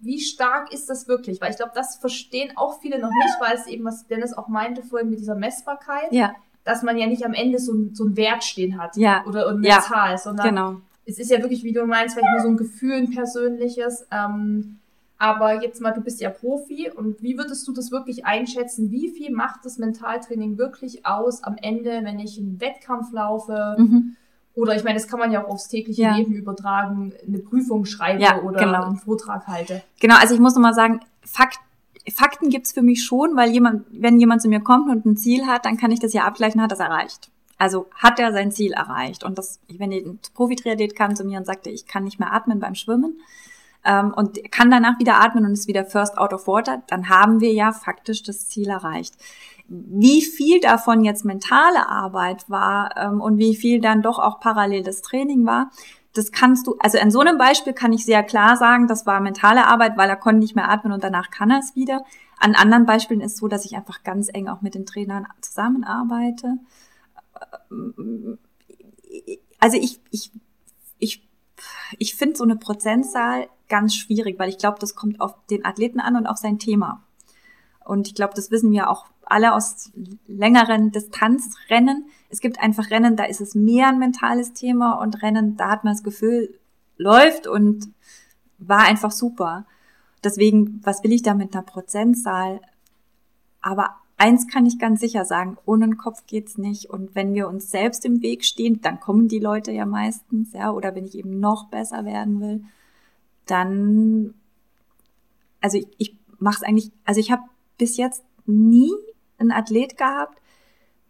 wie stark ist das wirklich? Weil ich glaube, das verstehen auch viele noch nicht, weil es eben, was Dennis auch meinte vorhin mit dieser Messbarkeit, ja. dass man ja nicht am Ende so, so einen Wert stehen hat ja. oder eine ja. Zahl, sondern genau. Es ist ja wirklich, wie du meinst, vielleicht nur so ein Gefühl, ein persönliches. Ähm, aber jetzt mal, du bist ja Profi und wie würdest du das wirklich einschätzen? Wie viel macht das Mentaltraining wirklich aus am Ende, wenn ich einen Wettkampf laufe? Mhm oder ich meine, das kann man ja auch aufs tägliche ja. Leben übertragen, eine Prüfung schreibe ja, oder genau. einen Vortrag halte. Genau, also ich muss nochmal sagen, Fakt, Fakten gibt's für mich schon, weil jemand, wenn jemand zu mir kommt und ein Ziel hat, dann kann ich das ja abgleichen, hat das erreicht. Also hat er sein Ziel erreicht. Und das, wenn ein Profi-Triathlet kam zu mir und sagte, ich kann nicht mehr atmen beim Schwimmen ähm, und kann danach wieder atmen und ist wieder first out of water, dann haben wir ja faktisch das Ziel erreicht wie viel davon jetzt mentale Arbeit war ähm, und wie viel dann doch auch parallel das Training war, das kannst du, also in so einem Beispiel kann ich sehr klar sagen, das war mentale Arbeit, weil er konnte nicht mehr atmen und danach kann er es wieder. An anderen Beispielen ist so, dass ich einfach ganz eng auch mit den Trainern zusammenarbeite. Also ich, ich, ich, ich finde so eine Prozentzahl ganz schwierig, weil ich glaube, das kommt auf den Athleten an und auf sein Thema. Und ich glaube, das wissen wir auch alle aus längeren Distanzrennen. Es gibt einfach Rennen, da ist es mehr ein mentales Thema und Rennen, da hat man das Gefühl, läuft und war einfach super. Deswegen, was will ich da mit einer Prozentzahl? Aber eins kann ich ganz sicher sagen, ohne den Kopf geht's nicht. Und wenn wir uns selbst im Weg stehen, dann kommen die Leute ja meistens, ja, oder wenn ich eben noch besser werden will, dann, also ich, ich mache es eigentlich, also ich habe bis jetzt nie einen Athlet gehabt,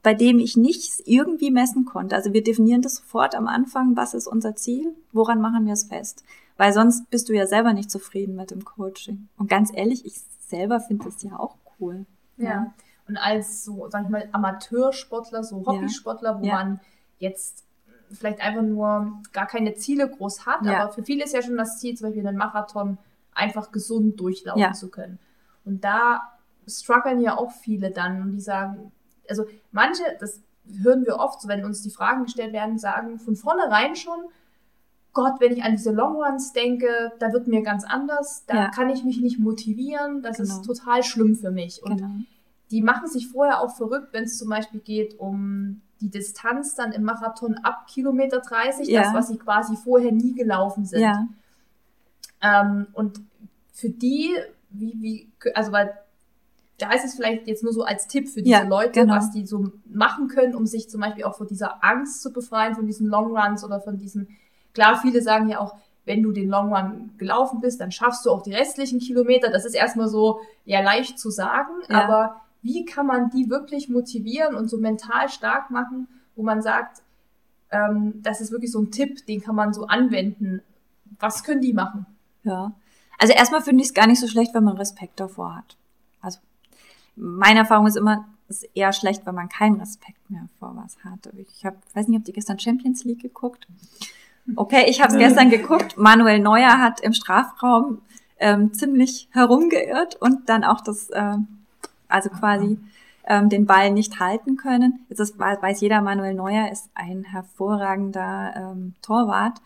bei dem ich nichts irgendwie messen konnte. Also wir definieren das sofort am Anfang, was ist unser Ziel, woran machen wir es fest. Weil sonst bist du ja selber nicht zufrieden mit dem Coaching. Und ganz ehrlich, ich selber finde das ja auch cool. Ja. ja. Und als so, sag ich mal, Amateursportler, so Hobbysportler, wo ja. man jetzt vielleicht einfach nur gar keine Ziele groß hat, aber für viele ist ja schon das Ziel, zum Beispiel einen Marathon einfach gesund durchlaufen zu können. Und da strugglen ja auch viele dann und die sagen, also manche, das hören wir oft, so wenn uns die Fragen gestellt werden, sagen von vornherein schon, Gott, wenn ich an diese Longruns denke, da wird mir ganz anders, da ja. kann ich mich nicht motivieren, das genau. ist total schlimm für mich. Und genau. Die machen sich vorher auch verrückt, wenn es zum Beispiel geht um die Distanz dann im Marathon ab Kilometer 30, ja. das, was sie quasi vorher nie gelaufen sind. Ja. Ähm, und für die, wie, wie, also weil da ist es vielleicht jetzt nur so als Tipp für diese ja, Leute, genau. was die so machen können, um sich zum Beispiel auch von dieser Angst zu befreien, von diesen Longruns oder von diesen, klar, viele sagen ja auch, wenn du den Long Run gelaufen bist, dann schaffst du auch die restlichen Kilometer. Das ist erstmal so, ja, leicht zu sagen, ja. aber wie kann man die wirklich motivieren und so mental stark machen, wo man sagt, ähm, das ist wirklich so ein Tipp, den kann man so anwenden. Was können die machen? Ja. Also erstmal finde ich es gar nicht so schlecht, wenn man Respekt davor hat. Also meine Erfahrung ist immer, es ist eher schlecht, wenn man keinen Respekt mehr vor was hat. Ich habe, weiß nicht, habt ihr gestern Champions League geguckt? Okay, ich habe es gestern geguckt. Manuel Neuer hat im Strafraum ähm, ziemlich herumgeirrt und dann auch das, äh, also quasi ähm, den Ball nicht halten können. Jetzt ist, weiß jeder, Manuel Neuer ist ein hervorragender ähm, Torwart.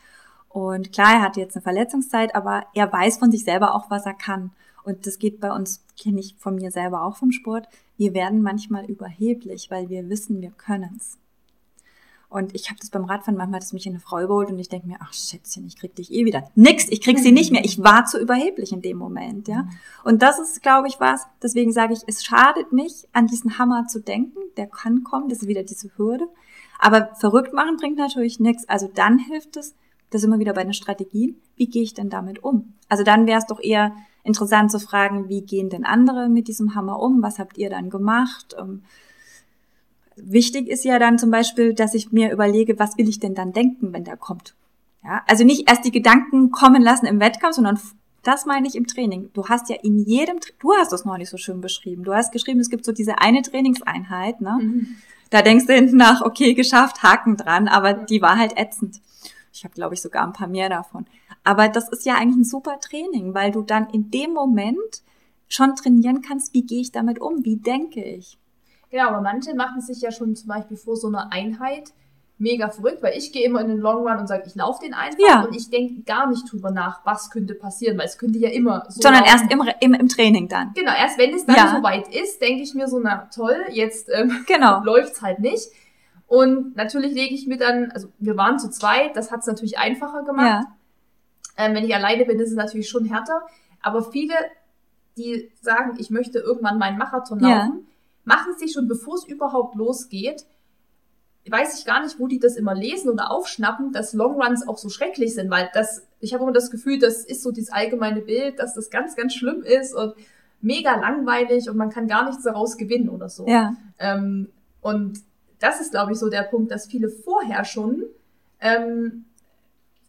Und klar, er hat jetzt eine Verletzungszeit, aber er weiß von sich selber auch, was er kann. Und das geht bei uns, kenne ich von mir selber auch vom Sport. Wir werden manchmal überheblich, weil wir wissen, wir können's. Und ich habe das beim Radfahren, manchmal hat es mich in eine Frau überholt und ich denke mir, ach Schätzchen, ich krieg dich eh wieder. Nix, ich krieg sie nicht mehr. Ich war zu überheblich in dem Moment, ja. Und das ist, glaube ich, was, deswegen sage ich, es schadet nicht, an diesen Hammer zu denken. Der kann kommen, das ist wieder diese Hürde. Aber verrückt machen bringt natürlich nichts. Also dann hilft es, das immer wieder bei den Strategien, wie gehe ich denn damit um? Also dann wäre es doch eher interessant zu fragen, wie gehen denn andere mit diesem Hammer um? Was habt ihr dann gemacht? Wichtig ist ja dann zum Beispiel, dass ich mir überlege, was will ich denn dann denken, wenn der kommt? Ja, also nicht erst die Gedanken kommen lassen im Wettkampf, sondern das meine ich im Training. Du hast ja in jedem, du hast das noch nicht so schön beschrieben. Du hast geschrieben, es gibt so diese eine Trainingseinheit, ne? Mhm. Da denkst du hinten nach, okay, geschafft, Haken dran, aber die war halt ätzend. Ich habe, glaube ich, sogar ein paar mehr davon. Aber das ist ja eigentlich ein super Training, weil du dann in dem Moment schon trainieren kannst, wie gehe ich damit um, wie denke ich. Genau, aber manche machen sich ja schon zum Beispiel vor so einer Einheit mega verrückt, weil ich gehe immer in den Long Run und sage, ich laufe den einfach ja. und ich denke gar nicht drüber nach, was könnte passieren, weil es könnte ja immer so Sondern laufen. erst im, im, im Training dann. Genau, erst wenn es dann ja. so weit ist, denke ich mir so, na toll, jetzt ähm, genau. läuft's halt nicht. Und natürlich lege ich mir dann, also wir waren zu zweit, das hat's natürlich einfacher gemacht. Ja. Ähm, wenn ich alleine bin, ist es natürlich schon härter. Aber viele, die sagen, ich möchte irgendwann meinen Marathon laufen, machen sich schon, bevor es überhaupt losgeht, weiß ich gar nicht, wo die das immer lesen oder aufschnappen, dass Longruns auch so schrecklich sind, weil das, ich habe immer das Gefühl, das ist so dieses allgemeine Bild, dass das ganz, ganz schlimm ist und mega langweilig und man kann gar nichts daraus gewinnen oder so. Ja. Ähm, und das ist, glaube ich, so der Punkt, dass viele vorher schon ähm,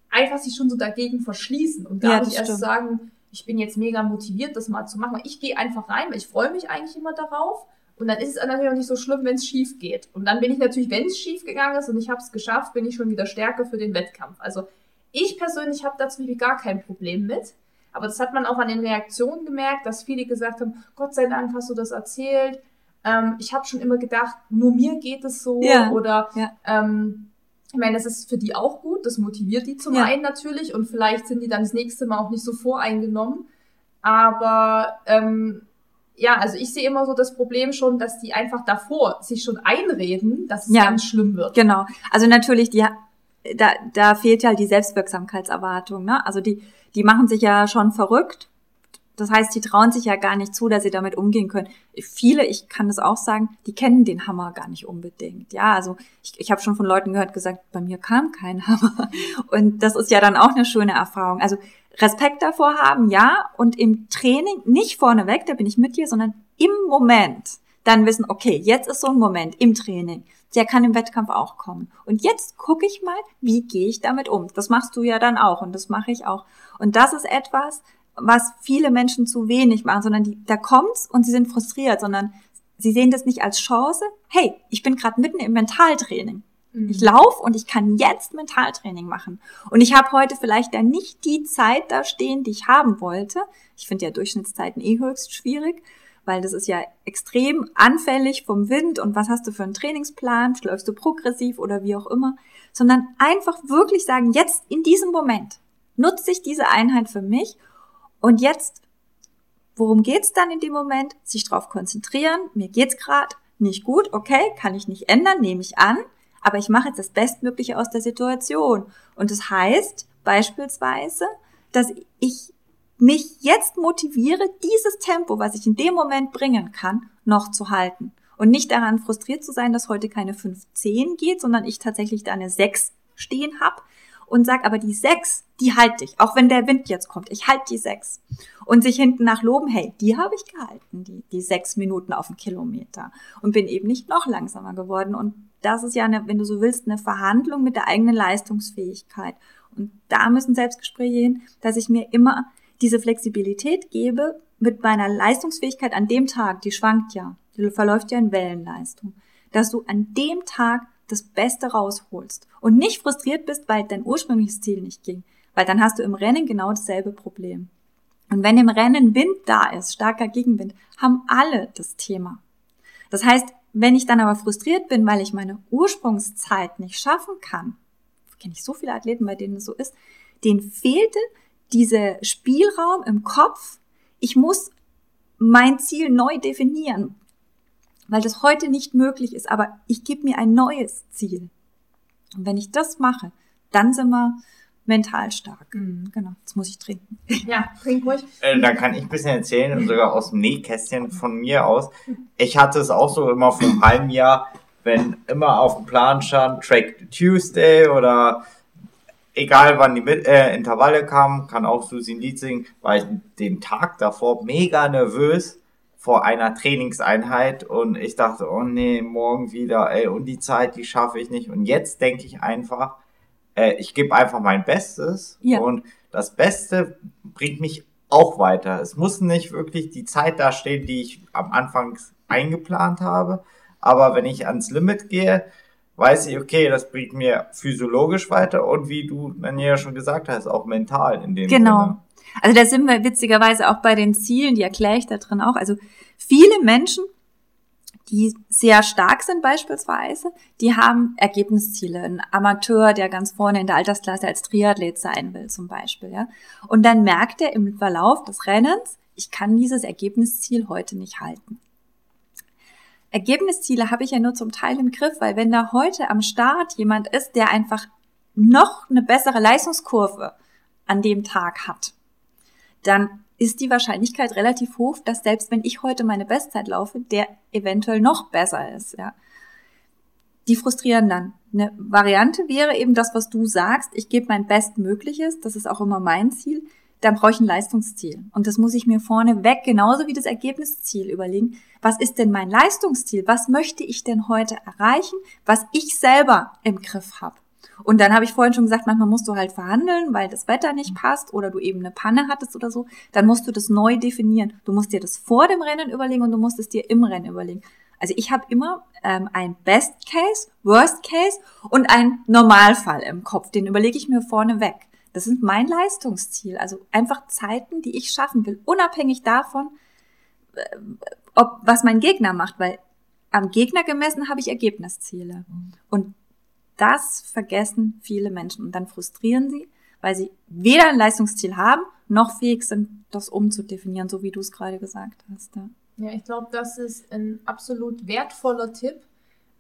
einfach sich schon so dagegen verschließen und gar ja, nicht erst sagen, ich bin jetzt mega motiviert, das mal zu machen. Ich gehe einfach rein, weil ich freue mich eigentlich immer darauf. Und dann ist es natürlich auch nicht so schlimm, wenn es schief geht. Und dann bin ich natürlich, wenn es schief gegangen ist und ich habe es geschafft, bin ich schon wieder stärker für den Wettkampf. Also ich persönlich habe da zum Beispiel gar kein Problem mit. Aber das hat man auch an den Reaktionen gemerkt, dass viele gesagt haben, Gott sei Dank hast du das erzählt. Ähm, ich habe schon immer gedacht, nur mir geht es so. Ja, oder ja. Ähm, ich meine, das ist für die auch gut, das motiviert die zum ja. einen natürlich und vielleicht sind die dann das nächste Mal auch nicht so voreingenommen. Aber ähm, ja, also ich sehe immer so das Problem schon, dass die einfach davor sich schon einreden, dass es ja, ganz schlimm wird. Genau. Also natürlich, die, da, da fehlt ja halt die Selbstwirksamkeitserwartung. Ne? Also die, die machen sich ja schon verrückt. Das heißt, die trauen sich ja gar nicht zu, dass sie damit umgehen können. Viele, ich kann das auch sagen, die kennen den Hammer gar nicht unbedingt. Ja, also ich, ich habe schon von Leuten gehört, gesagt, bei mir kam kein Hammer. Und das ist ja dann auch eine schöne Erfahrung. Also Respekt davor haben, ja, und im Training nicht vorneweg, da bin ich mit dir, sondern im Moment dann wissen, okay, jetzt ist so ein Moment im Training. Der kann im Wettkampf auch kommen. Und jetzt gucke ich mal, wie gehe ich damit um. Das machst du ja dann auch und das mache ich auch. Und das ist etwas, was viele Menschen zu wenig machen, sondern die, da kommt's und sie sind frustriert, sondern sie sehen das nicht als Chance. Hey, ich bin gerade mitten im Mentaltraining. Ich laufe und ich kann jetzt Mentaltraining machen. Und ich habe heute vielleicht dann nicht die Zeit da stehen, die ich haben wollte. Ich finde ja Durchschnittszeiten eh höchst schwierig, weil das ist ja extrem anfällig vom Wind und was hast du für einen Trainingsplan, läufst du progressiv oder wie auch immer, sondern einfach wirklich sagen, jetzt in diesem Moment nutze ich diese Einheit für mich und jetzt, worum geht's dann in dem Moment? Sich drauf konzentrieren, mir geht's gerade nicht gut, okay, kann ich nicht ändern, nehme ich an aber ich mache jetzt das Bestmögliche aus der Situation. Und das heißt beispielsweise, dass ich mich jetzt motiviere, dieses Tempo, was ich in dem Moment bringen kann, noch zu halten. Und nicht daran frustriert zu sein, dass heute keine 5-10 geht, sondern ich tatsächlich da eine 6 stehen habe und sag aber die sechs, die halte ich, auch wenn der Wind jetzt kommt, ich halte die sechs. Und sich hinten nach loben, hey, die habe ich gehalten, die, die sechs Minuten auf den Kilometer und bin eben nicht noch langsamer geworden. Und das ist ja, eine, wenn du so willst, eine Verhandlung mit der eigenen Leistungsfähigkeit. Und da müssen Selbstgespräche hin, dass ich mir immer diese Flexibilität gebe mit meiner Leistungsfähigkeit an dem Tag, die schwankt ja, die verläuft ja in Wellenleistung, dass du an dem Tag das Beste rausholst und nicht frustriert bist, weil dein ursprüngliches Ziel nicht ging, weil dann hast du im Rennen genau dasselbe Problem. Und wenn im Rennen Wind da ist, starker Gegenwind, haben alle das Thema. Das heißt, wenn ich dann aber frustriert bin, weil ich meine Ursprungszeit nicht schaffen kann, kenne ich so viele Athleten, bei denen es so ist, denen fehlte dieser Spielraum im Kopf. Ich muss mein Ziel neu definieren weil das heute nicht möglich ist, aber ich gebe mir ein neues Ziel. Und wenn ich das mache, dann sind wir mental stark. Mhm. Genau, jetzt muss ich trinken. Ja, trink ruhig. Äh, da kann ich ein bisschen erzählen, und sogar aus dem Nähkästchen von mir aus. Ich hatte es auch so immer vor einem halben Jahr, wenn immer auf dem Plan stand, Track Tuesday oder egal wann die äh, Intervalle kamen, kann auch Susi ein Lied singen, war ich den Tag davor mega nervös vor einer Trainingseinheit und ich dachte, oh nee, morgen wieder, ey, und die Zeit, die schaffe ich nicht. Und jetzt denke ich einfach, äh, ich gebe einfach mein Bestes ja. und das Beste bringt mich auch weiter. Es muss nicht wirklich die Zeit da stehen, die ich am Anfang eingeplant habe, aber wenn ich ans Limit gehe, weiß ich, okay, das bringt mir physiologisch weiter und wie du dann ja schon gesagt hast, auch mental in dem genau. Sinne. Also da sind wir witzigerweise auch bei den Zielen, die erkläre ich da drin auch. Also viele Menschen, die sehr stark sind beispielsweise, die haben Ergebnisziele. Ein Amateur, der ganz vorne in der Altersklasse als Triathlet sein will zum Beispiel. Ja? Und dann merkt er im Verlauf des Rennens, ich kann dieses Ergebnisziel heute nicht halten. Ergebnisziele habe ich ja nur zum Teil im Griff, weil wenn da heute am Start jemand ist, der einfach noch eine bessere Leistungskurve an dem Tag hat, dann ist die Wahrscheinlichkeit relativ hoch, dass selbst wenn ich heute meine Bestzeit laufe, der eventuell noch besser ist, ja. Die frustrieren dann. Eine Variante wäre eben das, was du sagst. Ich gebe mein Bestmögliches. Das ist auch immer mein Ziel. Dann brauche ich ein Leistungsziel. Und das muss ich mir vorne weg, genauso wie das Ergebnisziel überlegen. Was ist denn mein Leistungsziel? Was möchte ich denn heute erreichen, was ich selber im Griff habe? Und dann habe ich vorhin schon gesagt, manchmal musst du halt verhandeln, weil das Wetter nicht passt oder du eben eine Panne hattest oder so. Dann musst du das neu definieren. Du musst dir das vor dem Rennen überlegen und du musst es dir im Rennen überlegen. Also ich habe immer ähm, ein Best Case, Worst Case und ein Normalfall im Kopf. Den überlege ich mir vorne weg. Das ist mein Leistungsziel. Also einfach Zeiten, die ich schaffen will, unabhängig davon, äh, ob was mein Gegner macht, weil am Gegner gemessen habe ich Ergebnisziele. Und das vergessen viele Menschen und dann frustrieren sie, weil sie weder ein Leistungsziel haben, noch fähig sind, das umzudefinieren, so wie du es gerade gesagt hast. Ja, ja ich glaube, das ist ein absolut wertvoller Tipp,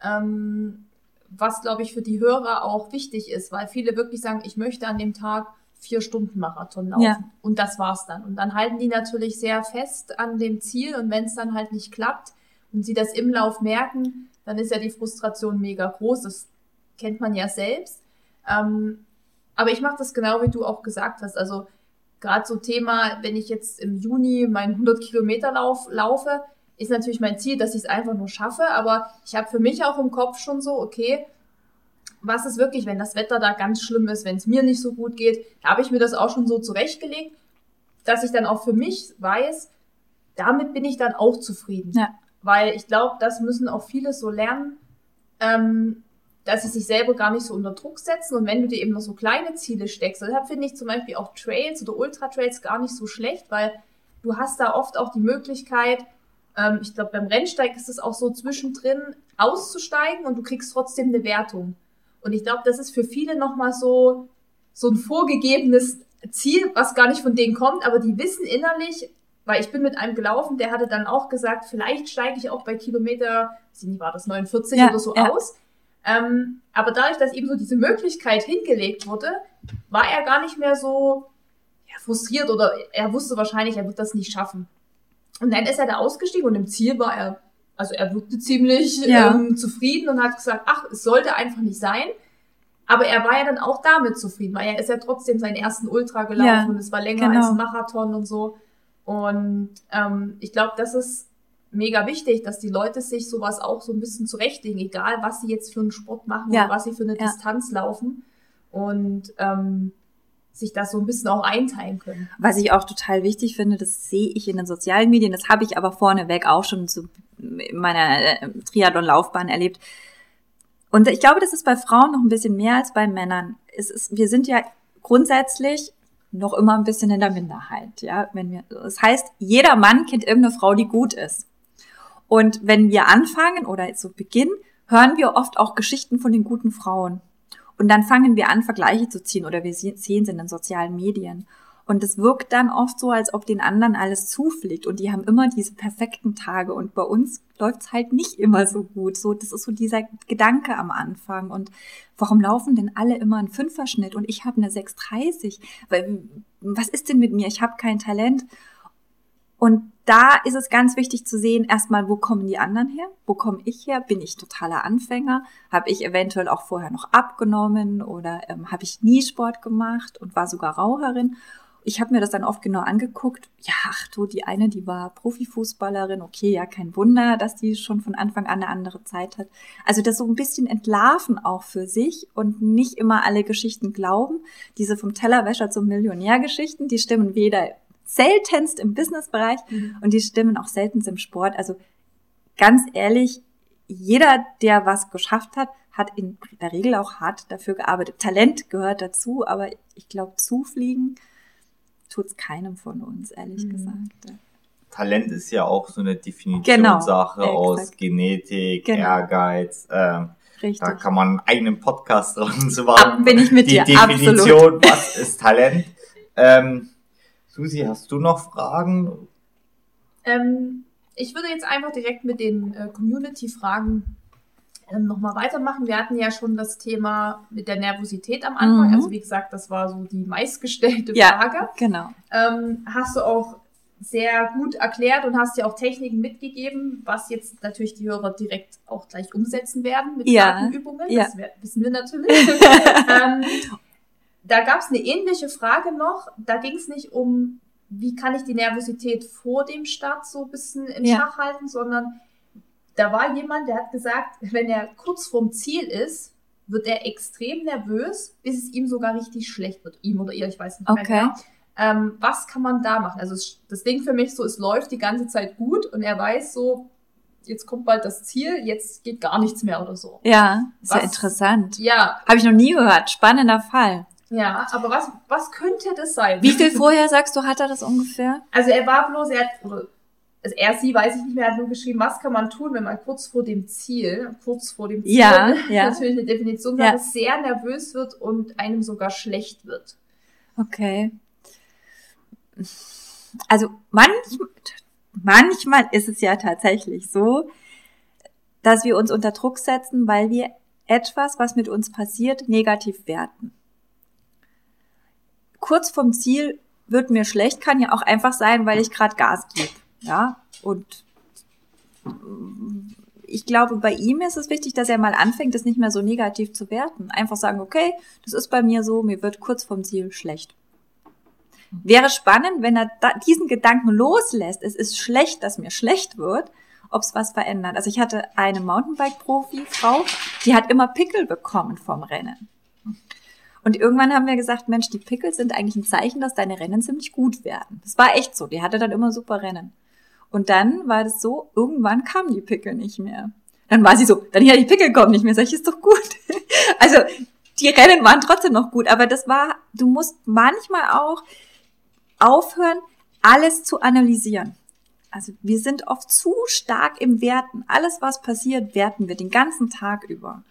ähm, was, glaube ich, für die Hörer auch wichtig ist, weil viele wirklich sagen, ich möchte an dem Tag vier Stunden Marathon laufen. Ja. Und das war's dann. Und dann halten die natürlich sehr fest an dem Ziel und wenn es dann halt nicht klappt und sie das im Lauf merken, dann ist ja die Frustration mega groß. Das kennt man ja selbst. Ähm, aber ich mache das genau, wie du auch gesagt hast. Also gerade so Thema, wenn ich jetzt im Juni meinen 100 Kilometer Lauf laufe, ist natürlich mein Ziel, dass ich es einfach nur schaffe. Aber ich habe für mich auch im Kopf schon so, okay, was ist wirklich, wenn das Wetter da ganz schlimm ist, wenn es mir nicht so gut geht, da habe ich mir das auch schon so zurechtgelegt, dass ich dann auch für mich weiß, damit bin ich dann auch zufrieden. Ja. Weil ich glaube, das müssen auch viele so lernen, ähm, dass sie sich selber gar nicht so unter Druck setzen und wenn du dir eben noch so kleine Ziele steckst, deshalb finde ich zum Beispiel auch Trails oder Ultra-Trails gar nicht so schlecht, weil du hast da oft auch die Möglichkeit, ähm, ich glaube beim Rennsteig ist es auch so zwischendrin auszusteigen und du kriegst trotzdem eine Wertung. Und ich glaube, das ist für viele nochmal so, so ein vorgegebenes Ziel, was gar nicht von denen kommt, aber die wissen innerlich, weil ich bin mit einem gelaufen, der hatte dann auch gesagt, vielleicht steige ich auch bei Kilometer, wie war das, 49 ja, oder so ja. aus. Ähm, aber dadurch, dass eben so diese Möglichkeit hingelegt wurde, war er gar nicht mehr so ja, frustriert oder er wusste wahrscheinlich, er wird das nicht schaffen. Und dann ist er da ausgestiegen und im Ziel war er, also er wirkte ziemlich ja. ähm, zufrieden und hat gesagt, ach, es sollte einfach nicht sein. Aber er war ja dann auch damit zufrieden, weil er ist ja trotzdem seinen ersten Ultra gelaufen Ja, und es war länger genau. als ein Marathon und so. Und ähm, ich glaube, das ist mega wichtig, dass die Leute sich sowas auch so ein bisschen zurechtlegen, egal was sie jetzt für einen Sport machen Ja, oder was sie für eine ja. Distanz laufen und ähm, sich das so ein bisschen auch einteilen können. Was ich auch total wichtig finde, das sehe ich in den sozialen Medien, das habe ich aber vorneweg auch schon zu, in meiner äh, Triathlon-Laufbahn erlebt. Und ich glaube, das ist bei Frauen noch ein bisschen mehr als bei Männern. Es ist, wir sind ja grundsätzlich noch immer ein bisschen in der Minderheit, ja. Wenn wir, das heißt, jeder Mann kennt irgendeine Frau, die gut ist. Und wenn wir anfangen oder zu Beginn, hören wir oft auch Geschichten von den guten Frauen. Und dann fangen wir an, Vergleiche zu ziehen oder wir se- sehen sie in den sozialen Medien. Und es wirkt dann oft so, als ob den anderen alles zufliegt und die haben immer diese perfekten Tage und bei uns läuft's halt nicht immer so gut. So, das ist so dieser Gedanke am Anfang. Und warum laufen denn alle immer einen Fünferschnitt und ich habe eine 6,30? Weil, was ist denn mit mir? Ich habe kein Talent. Und da ist es ganz wichtig zu sehen, erstmal, wo kommen die anderen her? Wo komme ich her? Bin ich totaler Anfänger? Habe ich eventuell auch vorher noch abgenommen oder ähm, habe ich nie Sport gemacht und war sogar Raucherin? Ich habe mir das dann oft genau angeguckt. Ja, ach du, die eine, die war Profifußballerin. Okay, ja, kein Wunder, dass die schon von Anfang an eine andere Zeit hat. Also das so ein bisschen entlarven auch für sich und nicht immer alle Geschichten glauben. Diese vom Tellerwäscher zum Millionär-Geschichten, die stimmen weder seltenst im Businessbereich und die stimmen auch seltenst im Sport. Also ganz ehrlich, jeder, der was geschafft hat, hat in der Regel auch hart dafür gearbeitet. Talent gehört dazu, aber ich glaube, zufliegen tut's keinem von uns, ehrlich Mhm. gesagt. Talent ist ja auch so eine Genau, Definitionssache aus exakt. Genetik, Genau. Ehrgeiz. Ähm, Richtig. da kann man einen eigenen Podcast dran zu machen. bin ich mit Die dir, Definition, absolut. was ist Talent? Ähm, Susi, hast du noch Fragen? Ähm, ich würde jetzt einfach direkt mit den äh, Community-Fragen ähm, nochmal weitermachen. Wir hatten ja schon das Thema mit der Nervosität am Anfang. Mhm. Also wie gesagt, das war so die meistgestellte Ja. Frage. Genau. Ähm, hast du auch sehr gut erklärt und hast ja auch Techniken mitgegeben, was jetzt natürlich die Hörer direkt auch gleich umsetzen werden mit Ja. Atemübungen. Ja. Das wissen wir natürlich. ähm, da gab es eine ähnliche Frage noch. Da ging es nicht um, wie kann ich die Nervosität vor dem Start so ein bisschen in Ja. Schach halten, sondern da war jemand, der hat gesagt, wenn er kurz vorm Ziel ist, wird er extrem nervös, bis es ihm sogar richtig schlecht wird. Ihm oder ihr, ich weiß nicht mehr Okay. genau. Ähm, was kann man da machen? Also das Ding für mich so, es läuft die ganze Zeit gut und er weiß so, jetzt kommt bald das Ziel, jetzt geht gar nichts mehr oder so. Ja, ist ja interessant. Ja, Habe ich noch nie gehört. Spannender Fall. Ja, aber was, was könnte das sein? Wie viel vorher sagst du, hat er das ungefähr? Also er war bloß, er hat, also er, sie, weiß ich nicht mehr, er hat nur geschrieben, was kann man tun, wenn man kurz vor dem Ziel, kurz vor dem Ziel, Ja, ja. natürlich eine Definition, Ja. ja. sehr nervös wird und einem sogar schlecht wird. Okay. Also manchmal, manchmal ist es ja tatsächlich so, dass wir uns unter Druck setzen, weil wir etwas, was mit uns passiert, negativ werten. Kurz vom Ziel wird mir schlecht, kann ja auch einfach sein, weil ich gerade Gas gebe. Ja, und ich glaube, bei ihm ist es wichtig, dass er mal anfängt, das nicht mehr so negativ zu werten. Einfach sagen, okay, das ist bei mir so, mir wird kurz vom Ziel schlecht. Wäre spannend, wenn er diesen Gedanken loslässt, es ist schlecht, dass mir schlecht wird, ob es was verändert. Also ich hatte eine Mountainbike-Profi-Frau, die hat immer Pickel bekommen vom Rennen. Und irgendwann haben wir gesagt, Mensch, die Pickel sind eigentlich ein Zeichen, dass deine Rennen ziemlich gut werden. Das war echt so. Die hatte dann immer super Rennen. Und dann war das so, irgendwann kamen die Pickel nicht mehr. Dann war sie so, dann ja, die Pickel kommen nicht mehr. Sag ich, ist doch gut. Also, die Rennen waren trotzdem noch gut, aber das war, du musst manchmal auch aufhören, alles zu analysieren. Also, wir sind oft zu stark im Werten. Alles, was passiert, werten wir den ganzen Tag über.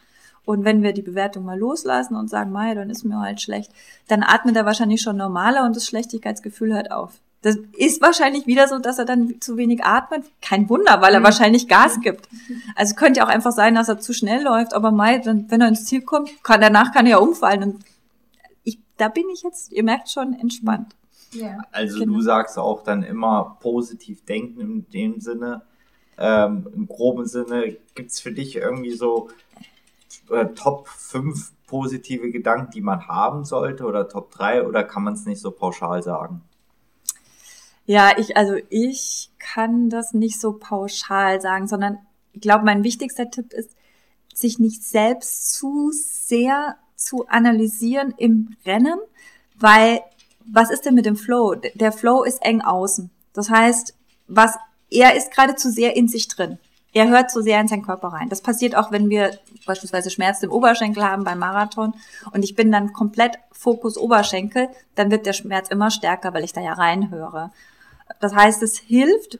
Und wenn wir die Bewertung mal loslassen und sagen, mei, dann ist mir halt schlecht, dann atmet er wahrscheinlich schon normaler und das Schlechtigkeitsgefühl hört auf. Das ist wahrscheinlich wieder so, dass er dann zu wenig atmet. Kein Wunder, weil er Mhm. wahrscheinlich Gas gibt. Also könnte ja auch einfach sein, dass er zu schnell läuft, aber mei, dann, wenn er ins Ziel kommt, kann, danach kann er ja umfallen. Und ich, da bin ich jetzt, ihr merkt schon, entspannt. Ja. Also Genau. du sagst auch dann immer positiv denken in dem Sinne. Ähm, Im groben Sinne gibt's für dich irgendwie so oder Top 5 positive Gedanken, die man haben sollte oder Top 3 oder kann man es nicht so pauschal sagen? Ja, ich, also ich kann das nicht so pauschal sagen, sondern ich glaube, mein wichtigster Tipp ist, sich nicht selbst zu sehr zu analysieren im Rennen, weil was ist denn mit dem Flow? Der Flow ist eng außen. Das heißt, was er ist gerade zu sehr in sich drin. Er hört zu sehr in seinen Körper rein. Das passiert auch, wenn wir beispielsweise Schmerzen im Oberschenkel haben beim Marathon und ich bin dann komplett Fokus Oberschenkel, dann wird der Schmerz immer stärker, weil ich da ja reinhöre. Das heißt, es hilft,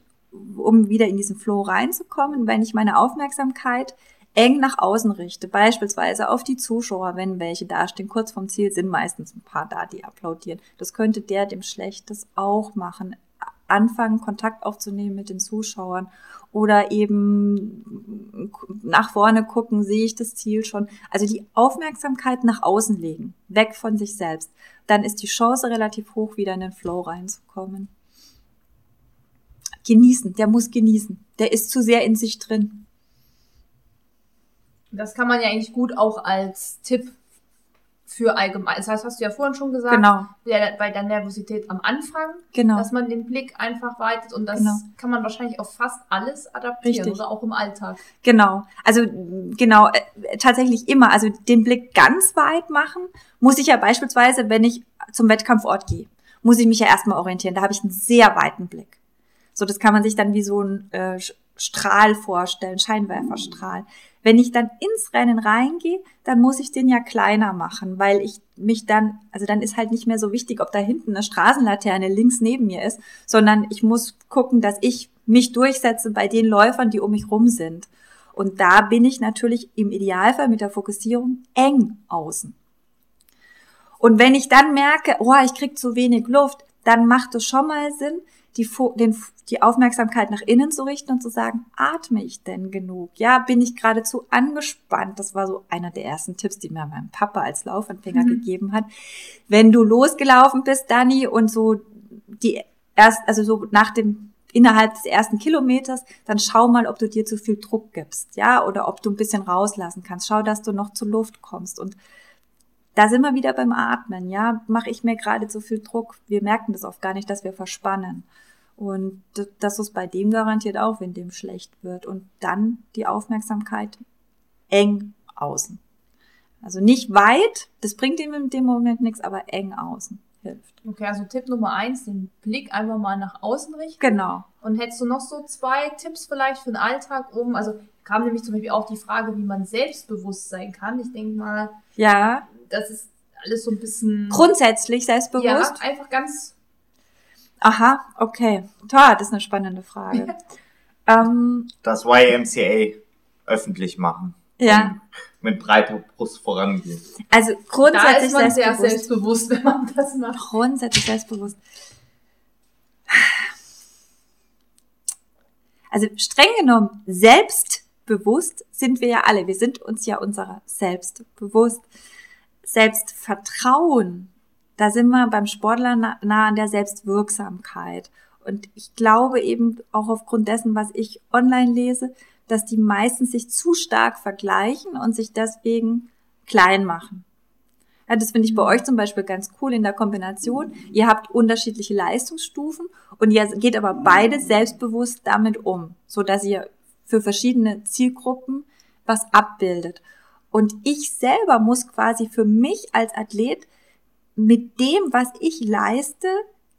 um wieder in diesen Flow reinzukommen, wenn ich meine Aufmerksamkeit eng nach außen richte, beispielsweise auf die Zuschauer, wenn welche dastehen, kurz vom Ziel sind meistens ein paar da, die applaudieren. Das könnte der dem Schlechtes auch machen. Anfangen, Kontakt aufzunehmen mit den Zuschauern oder eben nach vorne gucken, sehe ich das Ziel schon. Also die Aufmerksamkeit nach außen legen, weg von sich selbst. Dann ist die Chance relativ hoch, wieder in den Flow reinzukommen. Genießen, der muss genießen. Der ist zu sehr in sich drin. Das kann man ja eigentlich gut auch als Tipp für allgemein. Das heißt, hast du ja vorhin schon gesagt, genau. bei der Nervosität am Anfang, genau. dass man den Blick einfach weitet und das genau. kann man wahrscheinlich auf fast alles adaptieren Richtig. oder auch im Alltag. Genau, also genau, äh, tatsächlich immer. Also den Blick ganz weit machen, muss ich ja beispielsweise, wenn ich zum Wettkampfort gehe, muss ich mich ja erstmal orientieren. Da habe ich einen sehr weiten Blick. So, das kann man sich dann wie so ein äh, Strahl vorstellen, Scheinwerferstrahl. Wenn ich dann ins Rennen reingehe, dann muss ich den ja kleiner machen, weil ich mich dann, also dann ist halt nicht mehr so wichtig, ob da hinten eine Straßenlaterne links neben mir ist, sondern ich muss gucken, dass ich mich durchsetze bei den Läufern, die um mich rum sind. Und da bin ich natürlich im Idealfall mit der Fokussierung eng außen. Und wenn ich dann merke, oh, ich krieg zu wenig Luft, dann macht es schon mal Sinn, die, den, die Aufmerksamkeit nach innen zu richten und zu sagen, atme ich denn genug? Ja, bin ich geradezu angespannt? Das war so einer der ersten Tipps, die mir mein Papa als Laufanfänger mhm. gegeben hat. Wenn du losgelaufen bist, Dani, und so die erst, also so nach dem innerhalb des ersten Kilometers, dann schau mal, ob du dir zu viel Druck gibst, ja, oder ob du ein bisschen rauslassen kannst. Schau, dass du noch zur Luft kommst und da sind wir wieder beim Atmen, ja. Mache ich mir gerade zu viel Druck? Wir merken das oft gar nicht, dass wir verspannen. Und das ist bei dem garantiert auch, wenn dem schlecht wird. Und dann die Aufmerksamkeit eng außen. Also nicht weit, das bringt ihm in dem Moment nichts, aber eng außen hilft. Okay, also Tipp Nummer eins, den Blick einfach mal nach außen richten. Genau. Und hättest du noch so zwei Tipps vielleicht für den Alltag um, also kam nämlich zum Beispiel auch die Frage, wie man selbstbewusst sein kann. Ich denke mal, ja, das ist alles so ein bisschen grundsätzlich selbstbewusst. Ja, einfach ganz Aha, okay. Toll, das ist eine spannende Frage. ähm, das YMCA öffentlich machen. Ja. Mit breiter Brust vorangehen. Also grundsätzlich da ist man selbstbewusst. sehr selbstbewusst, wenn man das macht. Grundsätzlich selbstbewusst. Also streng genommen, selbstbewusst sind wir ja alle. Wir sind uns ja unserer selbst bewusst. Selbstvertrauen da sind wir beim Sportler nah, nah an der Selbstwirksamkeit. Und ich glaube eben auch aufgrund dessen, was ich online lese, dass die meisten sich zu stark vergleichen und sich deswegen klein machen. Ja, das finde ich bei euch zum Beispiel ganz cool in der Kombination. Ihr habt unterschiedliche Leistungsstufen und ihr geht aber beide selbstbewusst damit um, so dass ihr für verschiedene Zielgruppen was abbildet. Und ich selber muss quasi für mich als Athlet mit dem, was ich leiste,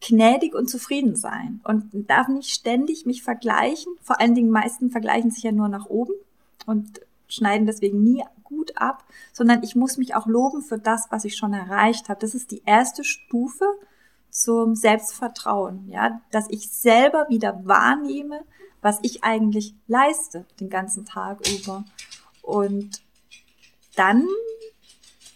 gnädig und zufrieden sein und darf nicht ständig mich vergleichen. Vor allen Dingen meisten vergleichen sich ja nur nach oben und schneiden deswegen nie gut ab, sondern ich muss mich auch loben für das, was ich schon erreicht habe. Das ist die erste Stufe zum Selbstvertrauen, ja, dass ich selber wieder wahrnehme, was ich eigentlich leiste den ganzen Tag über und dann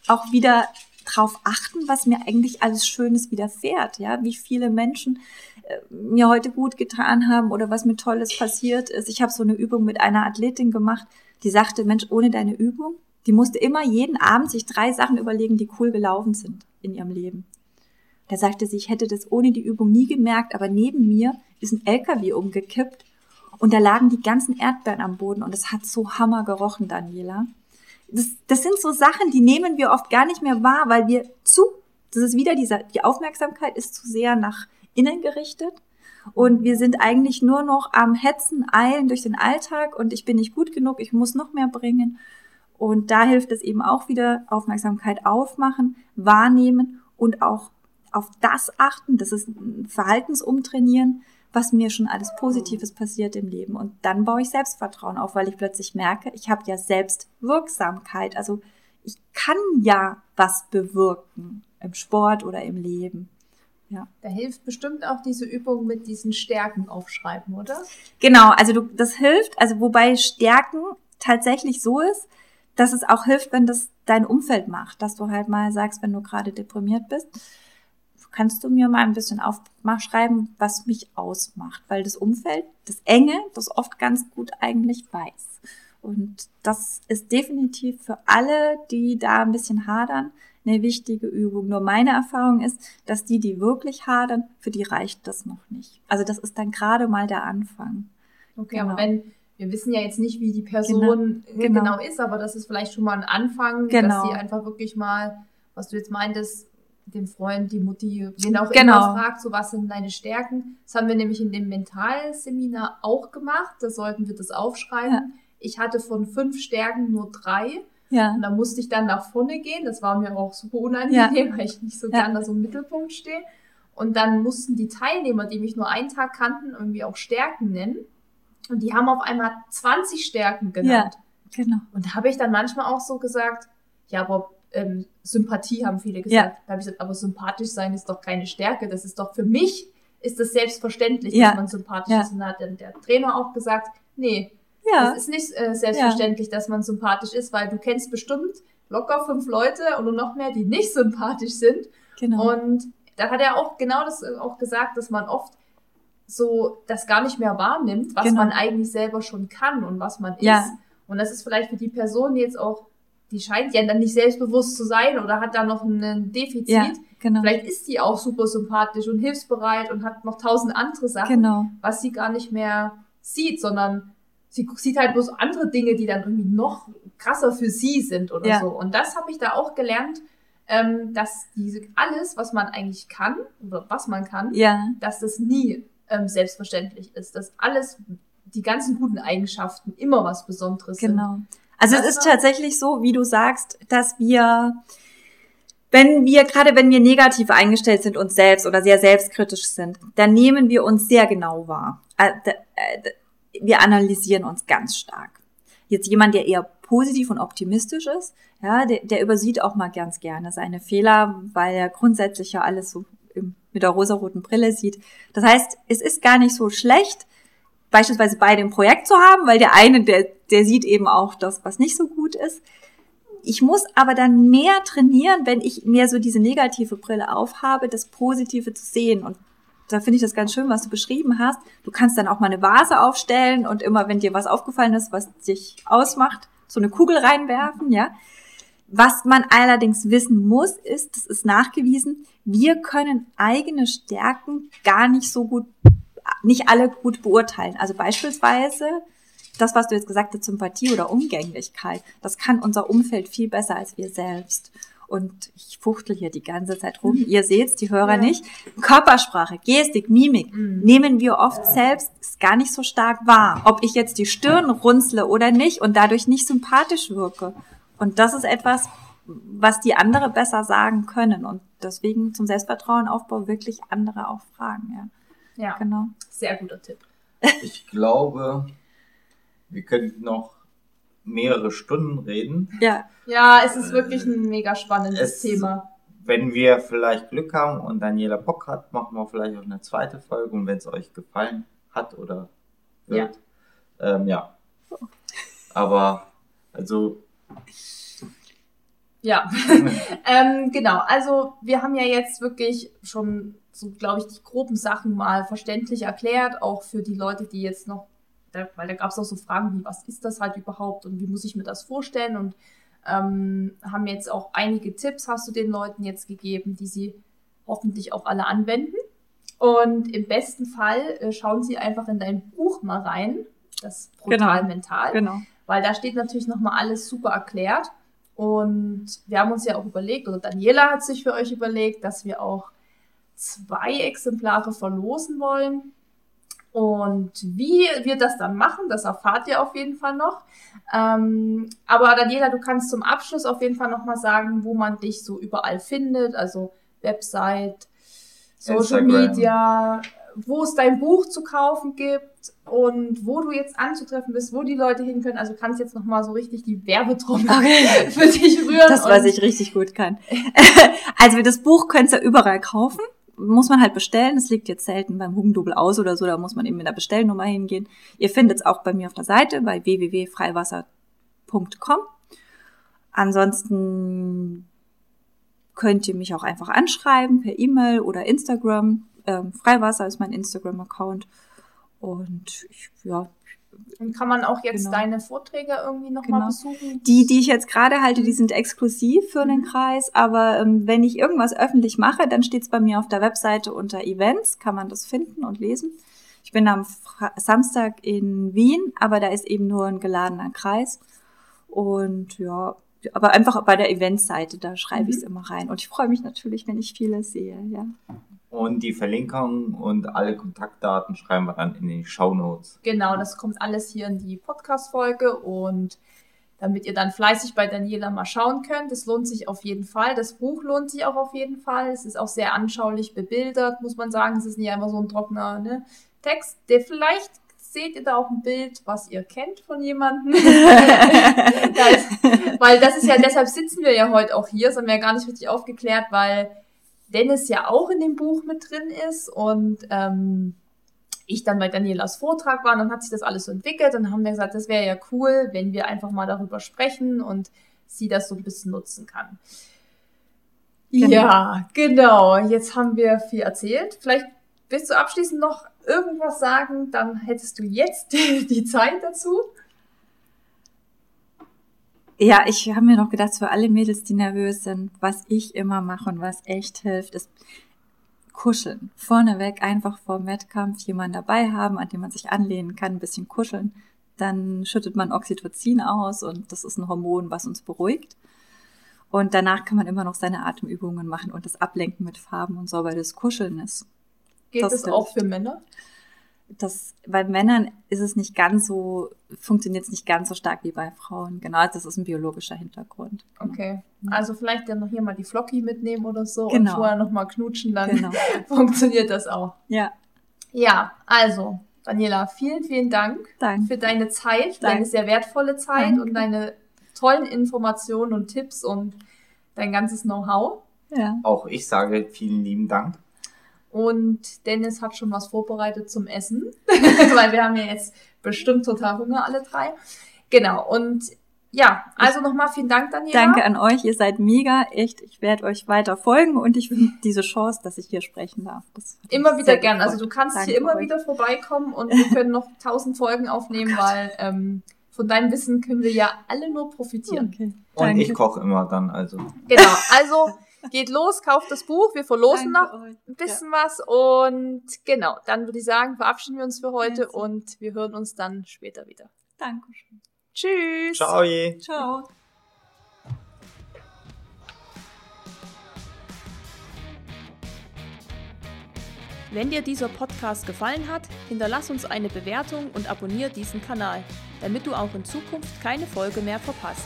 auch wieder drauf achten, was mir eigentlich alles Schönes widerfährt, ja, wie viele Menschen äh, mir heute gut getan haben oder was mir Tolles passiert ist. Ich habe so eine Übung mit einer Athletin gemacht, die sagte, Mensch, ohne deine Übung, die musste immer jeden Abend sich drei Sachen überlegen, die cool gelaufen sind in ihrem Leben. Da sagte sie, ich hätte das ohne die Übung nie gemerkt, aber neben mir ist ein LKW umgekippt und da lagen die ganzen Erdbeeren am Boden und es hat so hammer gerochen, Daniela das, das sind so Sachen, die nehmen wir oft gar nicht mehr wahr, weil wir zu, das ist wieder dieser, die Aufmerksamkeit ist zu sehr nach innen gerichtet. Und wir sind eigentlich nur noch am Hetzen, Eilen durch den Alltag und ich bin nicht gut genug, ich muss noch mehr bringen. Und da hilft es eben auch wieder Aufmerksamkeit aufmachen, wahrnehmen und auch auf das achten, das ist ein Verhaltensumtrainieren, was mir schon alles Positives passiert im Leben. Und dann baue ich Selbstvertrauen auf, weil ich plötzlich merke, ich habe ja Selbstwirksamkeit. Also ich kann ja was bewirken im Sport oder im Leben. Ja. Da hilft bestimmt auch diese Übung mit diesen Stärken aufschreiben, oder? Genau, also du, das hilft, also wobei Stärken tatsächlich so ist, dass es auch hilft, wenn das dein Umfeld macht, dass du halt mal sagst, wenn du gerade deprimiert bist, kannst du mir mal ein bisschen aufschreiben, was mich ausmacht, weil das Umfeld, das Enge, das oft ganz gut eigentlich weiß. Und das ist definitiv für alle, die da ein bisschen hadern, eine wichtige Übung. Nur meine Erfahrung ist, dass die, die wirklich hadern, für die reicht das noch nicht. Also das ist dann gerade mal der Anfang. Okay, genau. aber wenn, wir wissen ja jetzt nicht, wie die Person genau. genau. genau ist, aber das ist vielleicht schon mal ein Anfang, genau. dass sie einfach wirklich mal, was du jetzt meintest, den Freund, die Mutti, wen auch genau. immer fragt, so was sind deine Stärken. Das haben wir nämlich in dem Mentalseminar auch gemacht. Da sollten wir das aufschreiben. Ja. Ich hatte von fünf Stärken nur drei. Ja. Und da musste ich dann nach vorne gehen. Das war mir auch super unangenehm, ja. weil ich nicht so ja. gerne so im Mittelpunkt stehe. Und dann mussten die Teilnehmer, die mich nur einen Tag kannten, irgendwie auch Stärken nennen. Und die haben auf einmal 20 Stärken genannt. Ja, genau. Und da habe ich dann manchmal auch so gesagt, ja, aber ähm, Sympathie haben viele gesagt. Ja. Da habe ich gesagt, aber sympathisch sein ist doch keine Stärke. Das ist doch für mich ist das selbstverständlich, ja. dass man sympathisch ja. ist. Und da hat dann der Trainer auch gesagt, nee, ja. das ist nicht äh, selbstverständlich, dass man sympathisch ist, weil du kennst bestimmt locker fünf Leute und noch mehr, die nicht sympathisch sind. Genau. Und da hat er auch genau das äh, auch gesagt, dass man oft so das gar nicht mehr wahrnimmt, was genau. man eigentlich selber schon kann und was man ist. Und das ist vielleicht für die Person jetzt auch die scheint ja dann nicht selbstbewusst zu sein oder hat da noch ein Defizit. Ja, genau. Vielleicht ist die auch super sympathisch und hilfsbereit und hat noch tausend andere Sachen, genau. was sie gar nicht mehr sieht, sondern sie sieht halt bloß andere Dinge, die dann irgendwie noch krasser für sie sind oder ja. so. Und das habe ich da auch gelernt, ähm, dass diese alles, was man eigentlich kann oder was man kann, ja. dass das nie ähm, selbstverständlich ist, dass alles die ganzen guten Eigenschaften immer was Besonderes genau. sind. Also es ist tatsächlich so, wie du sagst, dass wir, wenn wir, gerade wenn wir negativ eingestellt sind uns selbst oder sehr selbstkritisch sind, dann nehmen wir uns sehr genau wahr. Äh, äh, wir analysieren uns ganz stark. Jetzt jemand, der eher positiv und optimistisch ist, ja, der, der übersieht auch mal ganz gerne seine Fehler, weil er grundsätzlich ja alles so mit der rosaroten Brille sieht. Das heißt, es ist gar nicht so schlecht, beispielsweise beide im Projekt zu haben, weil der eine, der, der sieht eben auch das, was nicht so gut ist. Ich muss aber dann mehr trainieren, wenn ich mehr so diese negative Brille aufhabe, das Positive zu sehen. Und da finde ich das ganz schön, was du beschrieben hast. Du kannst dann auch mal eine Vase aufstellen und immer, wenn dir was aufgefallen ist, was dich ausmacht, so eine Kugel reinwerfen, ja. Was man allerdings wissen muss, ist, das ist nachgewiesen, wir können eigene Stärken gar nicht so gut nicht alle gut beurteilen. Also beispielsweise das, was du jetzt gesagt hast, Sympathie oder Umgänglichkeit, das kann unser Umfeld viel besser als wir selbst. Und ich fuchtel hier die ganze Zeit rum. Mhm. Ihr seht's, die Hörer ja. nicht. Körpersprache, Gestik, Mimik mhm. nehmen wir oft selbst gar nicht so stark wahr. Ob ich jetzt die Stirn runzle oder nicht und dadurch nicht sympathisch wirke. Und das ist etwas, was die andere besser sagen können. Und deswegen zum Selbstvertrauenaufbau wirklich andere auch fragen. Ja. Ja, genau. Sehr guter Tipp. Ich glaube, wir könnten noch mehrere Stunden reden. Ja, ja es ist wirklich ein mega spannendes es, Thema. Wenn wir vielleicht Glück haben und Daniela Bock hat, machen wir vielleicht auch eine zweite Folge und wenn es euch gefallen hat oder wird. Ja. Ähm, ja. Aber also ja, ähm, genau. Also wir haben ja jetzt wirklich schon so, glaube ich, die groben Sachen mal verständlich erklärt, auch für die Leute, die jetzt noch, weil da gab es auch so Fragen wie, was ist das halt überhaupt und wie muss ich mir das vorstellen und ähm, haben jetzt auch einige Tipps, hast du den Leuten jetzt gegeben, die sie hoffentlich auch alle anwenden. Und im besten Fall äh, schauen sie einfach in dein Buch mal rein, das Brutal genau. Mental, genau. weil da steht natürlich nochmal alles super erklärt. Und wir haben uns ja auch überlegt, oder Daniela hat sich für euch überlegt, dass wir auch zwei Exemplare verlosen wollen. Und wie wir das dann machen, das erfahrt ihr auf jeden Fall noch. Ähm, aber Daniela, du kannst zum Abschluss auf jeden Fall nochmal sagen, wo man dich so überall findet, also Website, Social Instagram. Media, wo es dein Buch zu kaufen gibt und wo du jetzt anzutreffen bist, wo die Leute hin können. Also kannst jetzt nochmal so richtig die Werbetrommel Okay. für dich rühren. Das, was ich richtig gut kann. also das Buch könnt ihr überall kaufen. Muss man halt bestellen. Es liegt jetzt selten beim Hugendubel aus oder so. Da muss man eben mit der Bestellnummer hingehen. Ihr findet es auch bei mir auf der Seite bei www.freiwasser.com. Ansonsten könnt ihr mich auch einfach anschreiben per E-Mail oder Instagram. Ähm, Freiwasser ist mein Instagram-Account. Und ich, ja, Und kann man auch jetzt Genau. deine Vorträge irgendwie nochmal Genau. besuchen? Die, die ich jetzt gerade halte, die sind exklusiv für den Kreis, aber ähm, wenn ich irgendwas öffentlich mache, dann steht's bei mir auf der Webseite unter Events, kann man das finden und lesen. Ich bin am Fra Samstag in Wien, aber da ist eben nur ein geladener Kreis. Und ja, aber einfach bei der Eventseite, da schreibe Mhm. ich's immer rein. Und ich freue mich natürlich, wenn ich vieles sehe, ja. Und die Verlinkung und alle Kontaktdaten schreiben wir dann in die Shownotes. Genau, das kommt alles hier in die Podcast-Folge und damit ihr dann fleißig bei Daniela mal schauen könnt. Es lohnt sich auf jeden Fall. Das Buch lohnt sich auch auf jeden Fall. Es ist auch sehr anschaulich bebildert, muss man sagen. Es ist nicht einfach so ein trockener ne, Text, der vielleicht seht ihr da auch ein Bild, was ihr kennt von jemandem. weil das ist ja, deshalb sitzen wir ja heute auch hier, das haben wir ja gar nicht richtig aufgeklärt, weil Dennis ja auch in dem Buch mit drin ist und ähm, ich dann bei Danielas Vortrag war, und dann hat sich das alles so entwickelt und dann haben wir gesagt, das wäre ja cool, wenn wir einfach mal darüber sprechen und sie das so ein bisschen nutzen kann. Genau. Ja, genau. Jetzt haben wir viel erzählt. Vielleicht willst du abschließend noch irgendwas sagen, dann hättest du jetzt die Zeit dazu. Ja, ich habe mir noch gedacht, für alle Mädels, die nervös sind, was ich immer mache und was echt hilft, ist kuscheln. Vorneweg einfach vor dem Wettkampf jemanden dabei haben, an dem man sich anlehnen kann, ein bisschen kuscheln. Dann schüttet man Oxytocin aus und das ist ein Hormon, was uns beruhigt. Und danach kann man immer noch seine Atemübungen machen und das Ablenken mit Farben und so, weil das Kuscheln ist. Geht Das das, auch für Männer? Das, bei Männern ist es nicht ganz so, funktioniert es nicht ganz so stark wie bei Frauen. Genau, das ist ein biologischer Hintergrund. Okay. Also vielleicht dann noch hier mal die Flocki mitnehmen oder so Genau. und vorher noch mal knutschen, dann Genau. funktioniert das auch. Ja, Ja, also Daniela, vielen, vielen Dank danke. für deine Zeit, Danke. deine sehr wertvolle Zeit Danke. und deine tollen Informationen und Tipps und dein ganzes Know-how. Ja. Auch ich sage vielen lieben Dank. Und Dennis hat schon was vorbereitet zum Essen, weil wir haben ja jetzt bestimmt total Hunger alle drei. Genau. Und ja, also nochmal vielen Dank, Daniela. Danke an euch, ihr seid mega, echt. Ich werde euch weiter folgen und ich finde diese Chance, dass ich hier sprechen darf. Immer wieder gern. gefreut. Also du kannst Danke hier immer euch. wieder vorbeikommen und wir können noch tausend Folgen aufnehmen, weil ähm, von deinem Wissen können wir ja alle nur profitieren. Okay. Und Danke. ich koche immer dann, also. Genau. Also geht los, kauft das Buch, wir verlosen Danke noch euch. ein bisschen was und genau, dann würde ich sagen, verabschieden wir uns für heute Merci. und wir hören uns dann später wieder. Ja. Dankeschön. Tschüss. Ciao je. Ciao. Wenn dir dieser Podcast gefallen hat, hinterlass uns eine Bewertung und abonniere diesen Kanal, damit du auch in Zukunft keine Folge mehr verpasst.